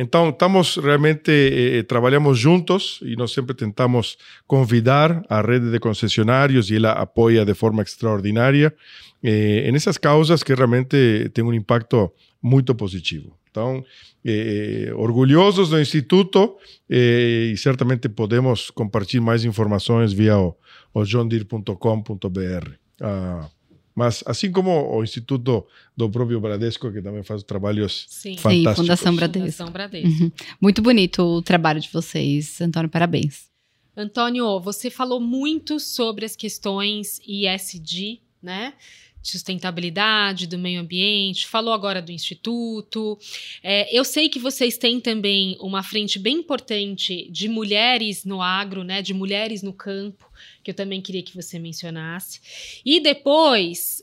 Então, estamos realmente, eh, eh, trabalhamos juntos e nós sempre tentamos convidar a rede de concessionários e ela apoia de forma extraordinária eh, nessas causas que realmente têm um impacto muito positivo. Então, eh, orgulhosos do Instituto eh, e certamente podemos compartilhar mais informações via o, o johndeere.com.br. Ah, mas assim como o Instituto do próprio Bradesco, que também faz trabalhos Sim. fantásticos. Sim, Fundação Bradesco. Fundação Bradesco. Uhum. Muito bonito o trabalho de vocês, Antônio, parabéns. Antônio, você falou muito sobre as questões ISD, né? Sustentabilidade, do meio ambiente, falou agora do Instituto. É, eu sei que vocês têm também uma frente bem importante de mulheres no agro, né, de mulheres no campo, que eu também queria que você mencionasse. E depois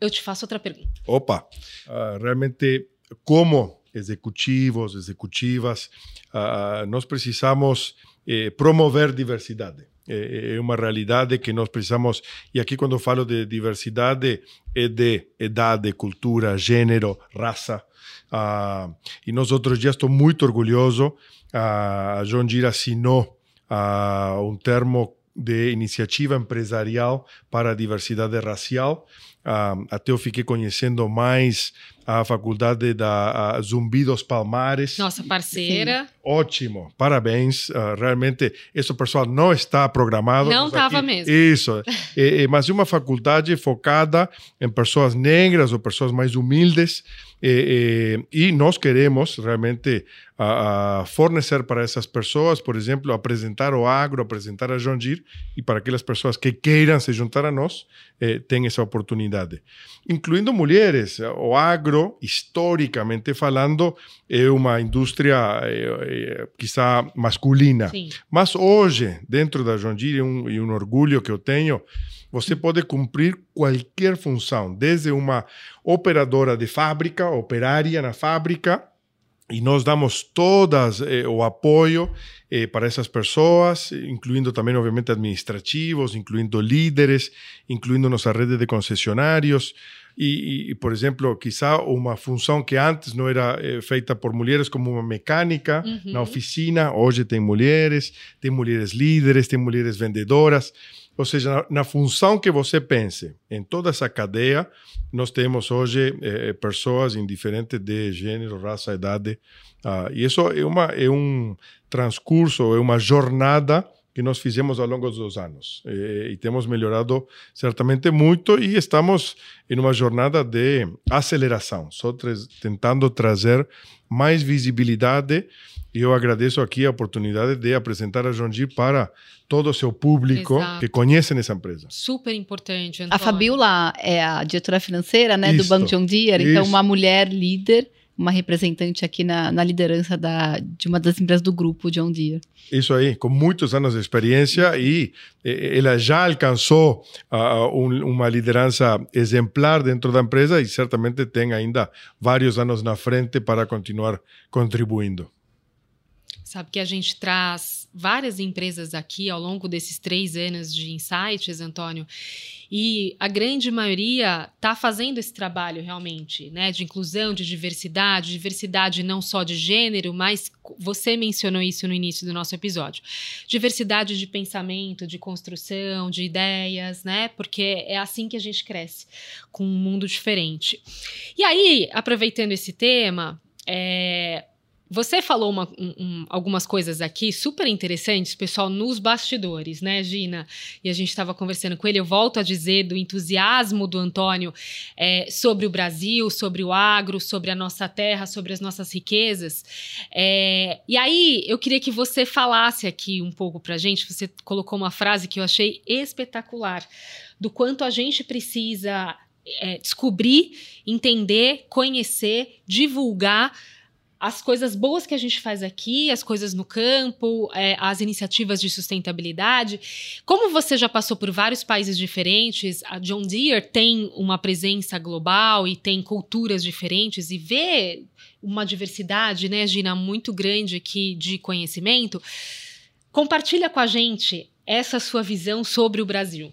eu te faço outra pergunta. Opa, uh, realmente, como executivos, executivas, uh, nós precisamos eh, promover diversidade é, uma realidade que nós precisamos, e aqui quando falo de diversidade, é de idade, cultura, gênero, raça. E nós outros dias estou muito orgulhoso, uh, a John Deere assinou uh, um termo de iniciativa empresarial para a diversidade racial. Até eu fiquei conhecendo mais a faculdade da Zumbi dos Palmares. Nossa parceira. Sim. Ótimo, parabéns. Uh, realmente, esse pessoal não está programado. Não estava mesmo. Isso. é, é, mas uma faculdade focada em pessoas negras ou pessoas mais humildes. É, e nós queremos realmente a, fornecer para essas pessoas, por exemplo, apresentar o agro, apresentar a John Deere, e para aquelas pessoas que queiram se juntar a nós, eh, tem essa oportunidade. Incluindo mulheres. O agro, historicamente falando, é uma indústria eh, quizá masculina. Sim. Mas hoje, dentro da John Deere, um, e um orgulho que eu tenho, você pode cumprir qualquer função, desde uma operadora de fábrica, operária na fábrica, e nós damos todas eh, o apoio eh, para essas pessoas, incluindo também, obviamente, administrativos, incluindo líderes, incluindo nossa rede de concessionários. E, e, por exemplo, quizá uma função que antes não era eh, feita por mulheres, como uma mecânica uhum. na oficina, hoje tem mulheres, tem mulheres líderes, tem mulheres vendedoras. Ou seja, na, na, função que você pense, em toda essa cadeia, nós temos hoje eh, pessoas indiferentes de gênero, raça, idade. Ah, e isso é, uma, é um transcurso, é uma jornada que nós fizemos ao longo dos anos. Eh, e temos melhorado certamente muito e estamos em uma jornada de aceleração, só tentando trazer mais visibilidade. E eu agradeço aqui a oportunidade de apresentar a John Deere para todo o seu público Exato. que conhece essa empresa. Super importante. A Antônio. Fabiola é a diretora financeira né, do Isso, Banco John Deere, então uma mulher líder, uma representante aqui na, na liderança da, de uma das empresas do grupo John Deere. Isso aí, com muitos anos de experiência e ela já alcançou ah, um- uma liderança exemplar dentro da empresa e certamente tem ainda vários anos na frente para continuar contribuindo. Sabe que a gente traz várias empresas aqui ao longo desses três anos de insights, Antônio, e a grande maioria está fazendo esse trabalho realmente, né? De inclusão, de diversidade, diversidade não só de gênero, mas você mencionou isso no início do nosso episódio. Diversidade de pensamento, de construção, de ideias, né? Porque é assim que a gente cresce, com um mundo diferente. E aí, aproveitando esse tema, é, você falou uma- um- um- algumas coisas aqui super interessantes, pessoal, nos bastidores, né, Gina? E a gente estava conversando com ele. Eu volto a dizer do entusiasmo do Antônio é, sobre o Brasil, sobre o agro, sobre a nossa terra, sobre as nossas riquezas. É, e aí, eu queria que você falasse aqui um pouco para a gente. Você colocou uma frase que eu achei espetacular, do quanto a gente precisa é, descobrir, entender, conhecer, divulgar as coisas boas que a gente faz aqui, as coisas no campo, é, as iniciativas de sustentabilidade. Como você já passou por vários países diferentes, a John Deere tem uma presença global e tem culturas diferentes e vê uma diversidade, né, Gina, muito grande aqui de conhecimento. Compartilha com a gente essa sua visão sobre o Brasil.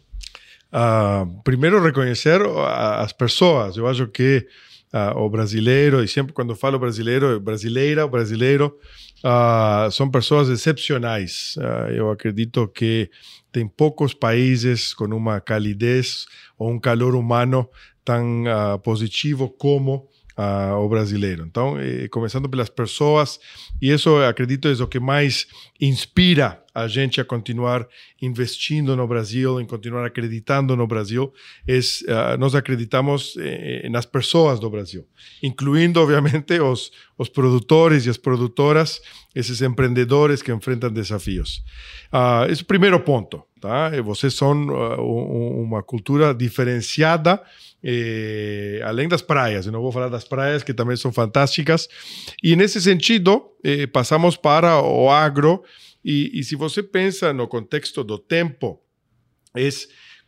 Ah, primeiro, reconhecer as pessoas. Eu acho que ah, o brasileiro, e sempre quando falo brasileiro, brasileira, o brasileiro, ah, são pessoas excepcionais. Ah, eu acredito que tem poucos países com uma calidez ou um calor humano tão positivo como o brasileiro. Então, eh, começando pelas pessoas, e isso acredito é o que mais inspira a gente a continuar investindo no Brasil, em continuar acreditando no Brasil, es, ah, nós acreditamos eh, nas pessoas do Brasil, incluindo, obviamente, os, os produtores e as produtoras, esses empreendedores que enfrentam desafios. Ah, esse é o primeiro ponto. Tá? Vocês são um- uma cultura diferenciada, eh, além das praias. Eu não vou falar das praias, que também são fantásticas. E nesse sentido, eh, passamos para o agro. E, e se você pensa no contexto do tempo, é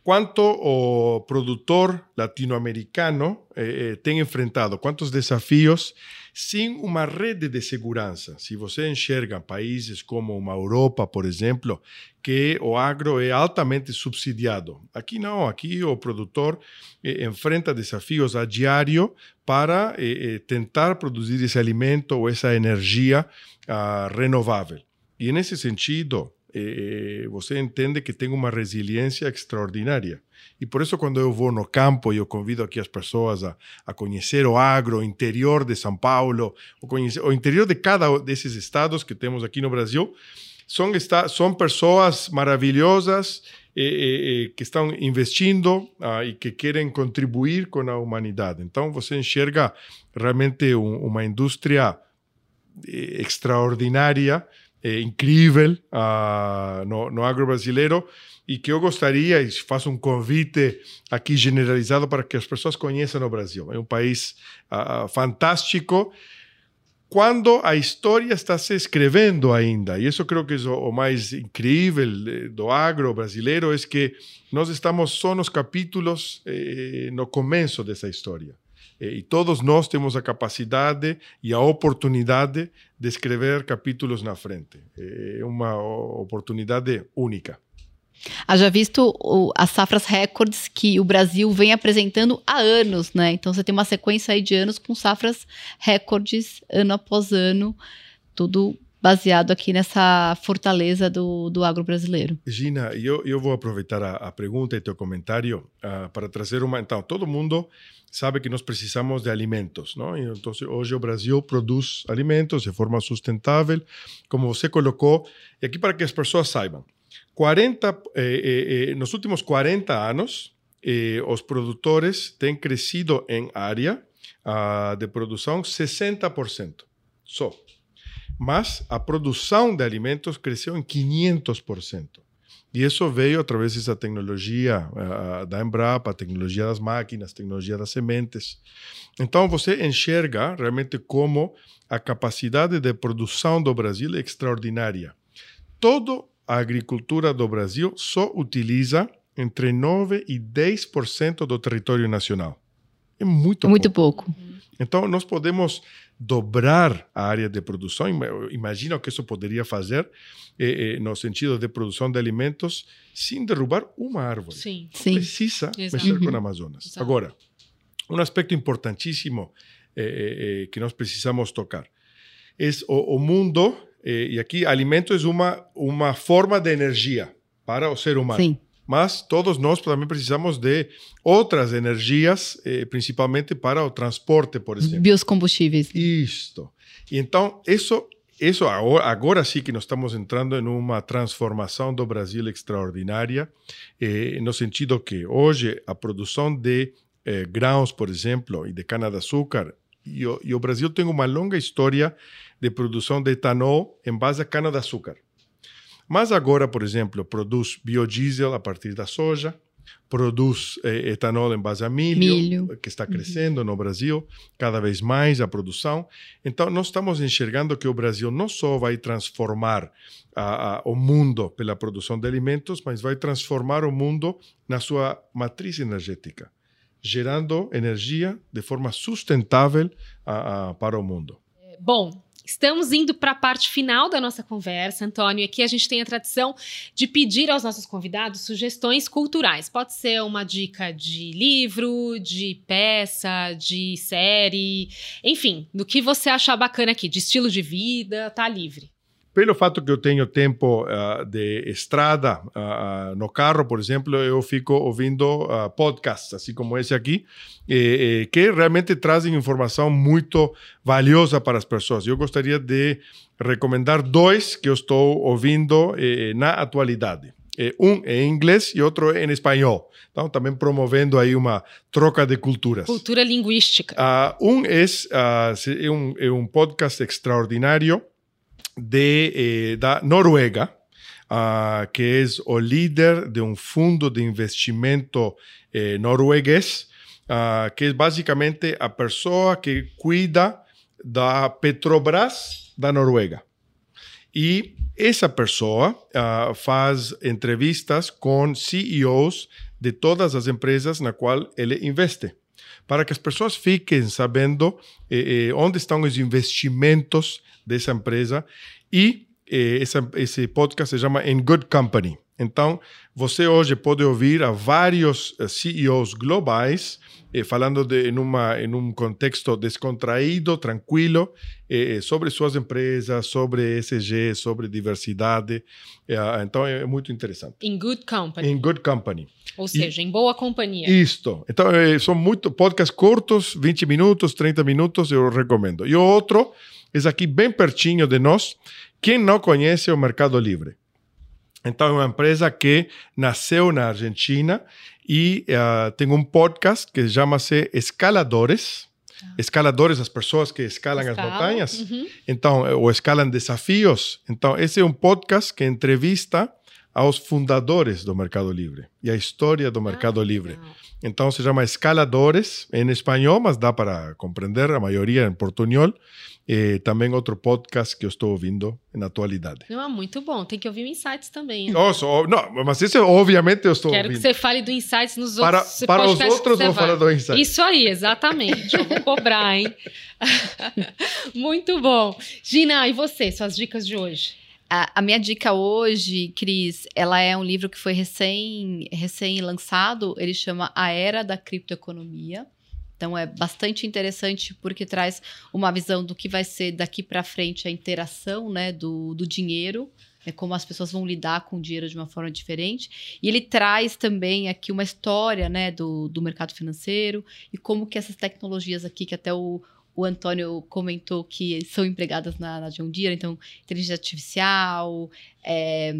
quanto o produtor latino-americano eh, eh, tem enfrentado, quantos desafios sem uma rede de segurança. Se você enxerga países como uma Europa, por exemplo, que o agro é altamente subsidiado. Aqui não, aqui o produtor eh, enfrenta desafios a diário para eh, eh, tentar produzir esse alimento ou essa energia ah, renovável. E nesse sentido, eh, você entende que tem uma resiliência extraordinária. E por isso, quando eu vou no campo e eu convido aqui as pessoas a, a conhecer o agro, o interior de São Paulo, o, conhecer, o interior de cada desses estados que temos aqui no Brasil, são, esta, são pessoas maravilhosas eh, eh, eh, que estão investindo ah, e que querem contribuir com a humanidade. Então, você enxerga realmente um, uma indústria eh, extraordinária, incrível ah, no, no agro brasileiro e que eu gostaria, e faço um convite aqui generalizado para que as pessoas conheçam o Brasil. É um país ah, fantástico quando a história está se escrevendo ainda. E isso creo que é o, mais incrível eh, do agro brasileiro, é que nós estamos só nos capítulos eh, no começo dessa história. Eh, E todos nós temos a capacidade e a oportunidade de escrever capítulos na frente. Eh, É uma oportunidade única. Haja visto o- as safras recordes que o Brasil vem apresentando há anos, né? Então você tem uma sequência aí de anos com safras recordes ano após ano, tudo baseado aqui nessa fortaleza do, do agro brasileiro. Gina, eu, eu vou aproveitar a, a pergunta e teu comentário ah, para trazer uma. Então, todo mundo sabe que nós precisamos de alimentos, não? Então, hoje o Brasil produz alimentos de forma sustentável, como você colocou, e aqui para que as pessoas saibam. 40, eh, eh, nos últimos 40 anos, eh, os produtores têm crescido em área uh, de produção 60%. Só. Mas a produção de alimentos cresceu em 500%. E isso veio através dessa tecnologia uh, da Embrapa, tecnologia das máquinas, tecnologia das sementes. Então você enxerga realmente como a capacidade de produção do Brasil é extraordinária. Toda a agricultura do Brasil só utiliza entre 9 e 10% do território nacional. É muito, muito pouco. pouco. Então, nós podemos dobrar a área de produção. Imagina o que isso poderia fazer eh, eh, no sentido de produção de alimentos sem derrubar uma árvore. Sim. Sim. Precisa Exato. mexer com o Amazonas. Exato. Agora, um aspecto importantíssimo eh, eh, eh, que nós precisamos tocar é o, o mundo, e aqui alimento é uma, uma forma de energia para o ser humano. Sim. Mas todos nós também precisamos de outras energias, eh, principalmente para o transporte, por exemplo. Biocombustíveis. Isto. Então, isso, isso agora, agora sim que nós estamos entrando em uma transformação do Brasil extraordinária, eh, no sentido que hoje a produção de eh, grãos, por exemplo, e de cana-de-açúcar, e, e o Brasil tem uma longa história de produção de etanol em base a cana-de-açúcar. Mas agora, por exemplo, produz biodiesel a partir da soja, produz eh, etanol em base a milho, Milho. que está crescendo no Brasil, cada vez mais a produção. Então, nós estamos enxergando que o Brasil não só vai transformar a- a- o mundo pela produção de alimentos, mas vai transformar o mundo na sua matriz energética, gerando energia de forma sustentável a- a- para o mundo. Bom, estamos indo para a parte final da nossa conversa, Antônio. Aqui a gente tem a tradição de pedir aos nossos convidados sugestões culturais. Pode ser uma dica de livro, de peça, de série, enfim, do que você achar bacana aqui, de estilo de vida, tá livre. Pelo fato que eu tenho tempo ah, de estrada ah, no carro, por exemplo, eu fico ouvindo ah, podcasts, assim como esse aqui, eh, eh, que realmente trazem informação muito valiosa para as pessoas. Eu gostaria de recomendar dois que eu estou ouvindo eh, na atualidade. Eh, um em inglês e outro em espanhol. Então, também promovendo aí uma troca de culturas. Cultura linguística. Ah, um ah, se- é, um, é um podcast extraordinário de, eh, da Noruega, ah, que é o líder de um fundo de investimento eh, norueguês, ah, que é basicamente a pessoa que cuida da Petrobras da Noruega. E essa pessoa ah, faz entrevistas com CEOs de todas as empresas na qual ele investe, para que as pessoas fiquem sabendo eh, eh, onde estão os investimentos dessa empresa e eh, essa, esse podcast se chama In Good Company. Então, você hoje pode ouvir a vários eh, CEOs globais eh, falando de, em, uma, em um contexto descontraído, tranquilo, eh, sobre suas empresas, sobre ESG, sobre diversidade. Eh, então, é muito interessante. In good company. In Good Company. Ou seja, em boa companhia. Isto. Então, eh, são muito podcasts curtos, 20 minutos, 30 minutos, eu recomendo. E o outro é aqui bem pertinho de nós. Quem não conhece o Mercado Livre? Então, é uma empresa que nasceu na Argentina e eh, tem um podcast que chama-se Escaladores. Escaladores, as pessoas que escalam as Escala. montanhas. Uhum. Então, eh, ou escalam desafios. Então, esse é um podcast que entrevista aos fundadores do Mercado Livre e a história do Mercado Ah, Livre. legal. Então se chama Escaladores em espanhol, mas dá para compreender a maioria em portunhol. E também outro podcast que eu estou ouvindo na atualidade. Não, é muito bom. Tem que ouvir o Insights também. Nossa, ó, não, mas esse obviamente eu estou Quero que ouvindo. você fale do Insights nos Para, outros para os que outros, vou vai. falar do Insight. Isso aí, exatamente. Eu vou cobrar, hein? Muito bom. Gina, e você, suas dicas de hoje? A, a minha dica hoje, Cris, ela é um livro que foi recém, recém lançado. Ele chama A Era da Criptoeconomia. Então é bastante interessante porque traz uma visão do que vai ser daqui para frente a interação né, do, do dinheiro, né, como as pessoas vão lidar com o dinheiro de uma forma diferente. E ele traz também aqui uma história né, do, do mercado financeiro e como que essas tecnologias aqui, que até o, o Antônio comentou que são empregadas na, na John Deere, então inteligência artificial, é,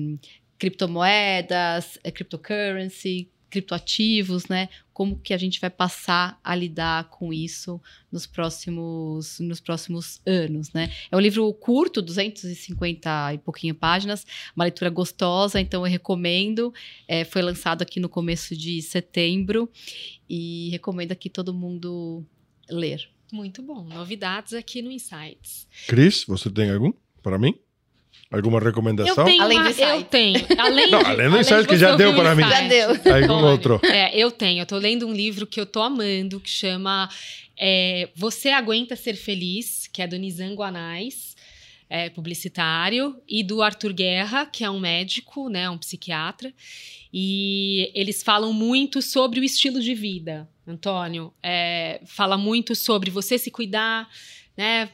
criptomoedas, é, cryptocurrency, criptoativos, né? Como que a gente vai passar a lidar com isso nos próximos, nos próximos anos, né? É um livro curto, 250 e pouquinho páginas, uma leitura gostosa, então eu recomendo. É, foi lançado aqui no começo de setembro e recomendo aqui todo mundo ler. Muito bom. Novidades aqui no Insights. Cris, você tem algum para mim? Alguma recomendação? Eu tenho, Além uma- do eu tenho. Além, Não, além do insight de que já deu para mim. Já deu. Algum Tony. outro? É, eu tenho. Eu tô lendo um livro que eu tô amando, que chama é, Você Aguenta Ser Feliz, que é do Nizango Anais, é, publicitário, e do Arthur Guerra, que é um médico, né, um psiquiatra. E eles falam muito sobre o estilo de vida, Antônio. É, fala muito sobre você se cuidar, né?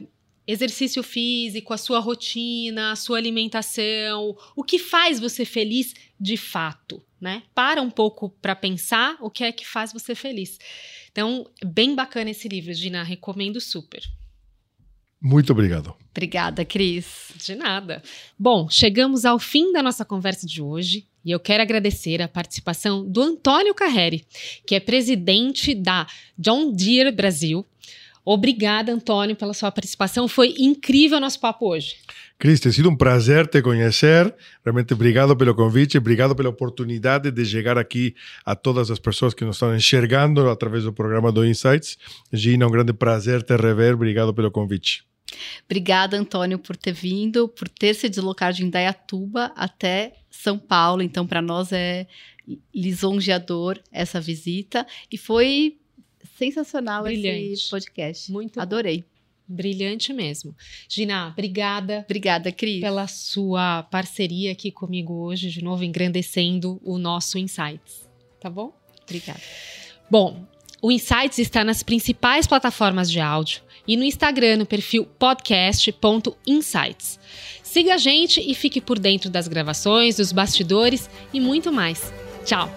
Exercício físico, a sua rotina, a sua alimentação, o que faz você feliz de fato, né? Para um pouco para pensar o que é que faz você feliz. Então, bem bacana esse livro, Gina, recomendo super. Muito obrigado. Obrigada, Cris. De nada. Bom, chegamos ao fim da nossa conversa de hoje e eu quero agradecer a participação do Antônio Carreri, que é presidente da John Deere Brasil. Obrigada, Antônio, pela sua participação. Foi incrível o nosso papo hoje. Cris, tem sido um prazer te conhecer. Realmente, obrigado pelo convite, obrigado pela oportunidade de chegar aqui a todas as pessoas que nos estão enxergando através do programa do Insights. Gina, um grande prazer te rever. Obrigado pelo convite. Obrigada, Antônio, por ter vindo, por ter se deslocado de Indaiatuba até São Paulo. Então, para nós é lisonjeador essa visita. E foi sensacional Brilhante. esse podcast. Muito bom. Adorei. Brilhante mesmo. Gina, obrigada Obrigada, Cris. pela sua parceria aqui comigo hoje, de novo engrandecendo o nosso Insights. Tá bom? Obrigada. Bom, o Insights está nas principais plataformas de áudio e no Instagram no perfil podcast.insights. Siga a gente e fique por dentro das gravações, dos bastidores e muito mais. Tchau!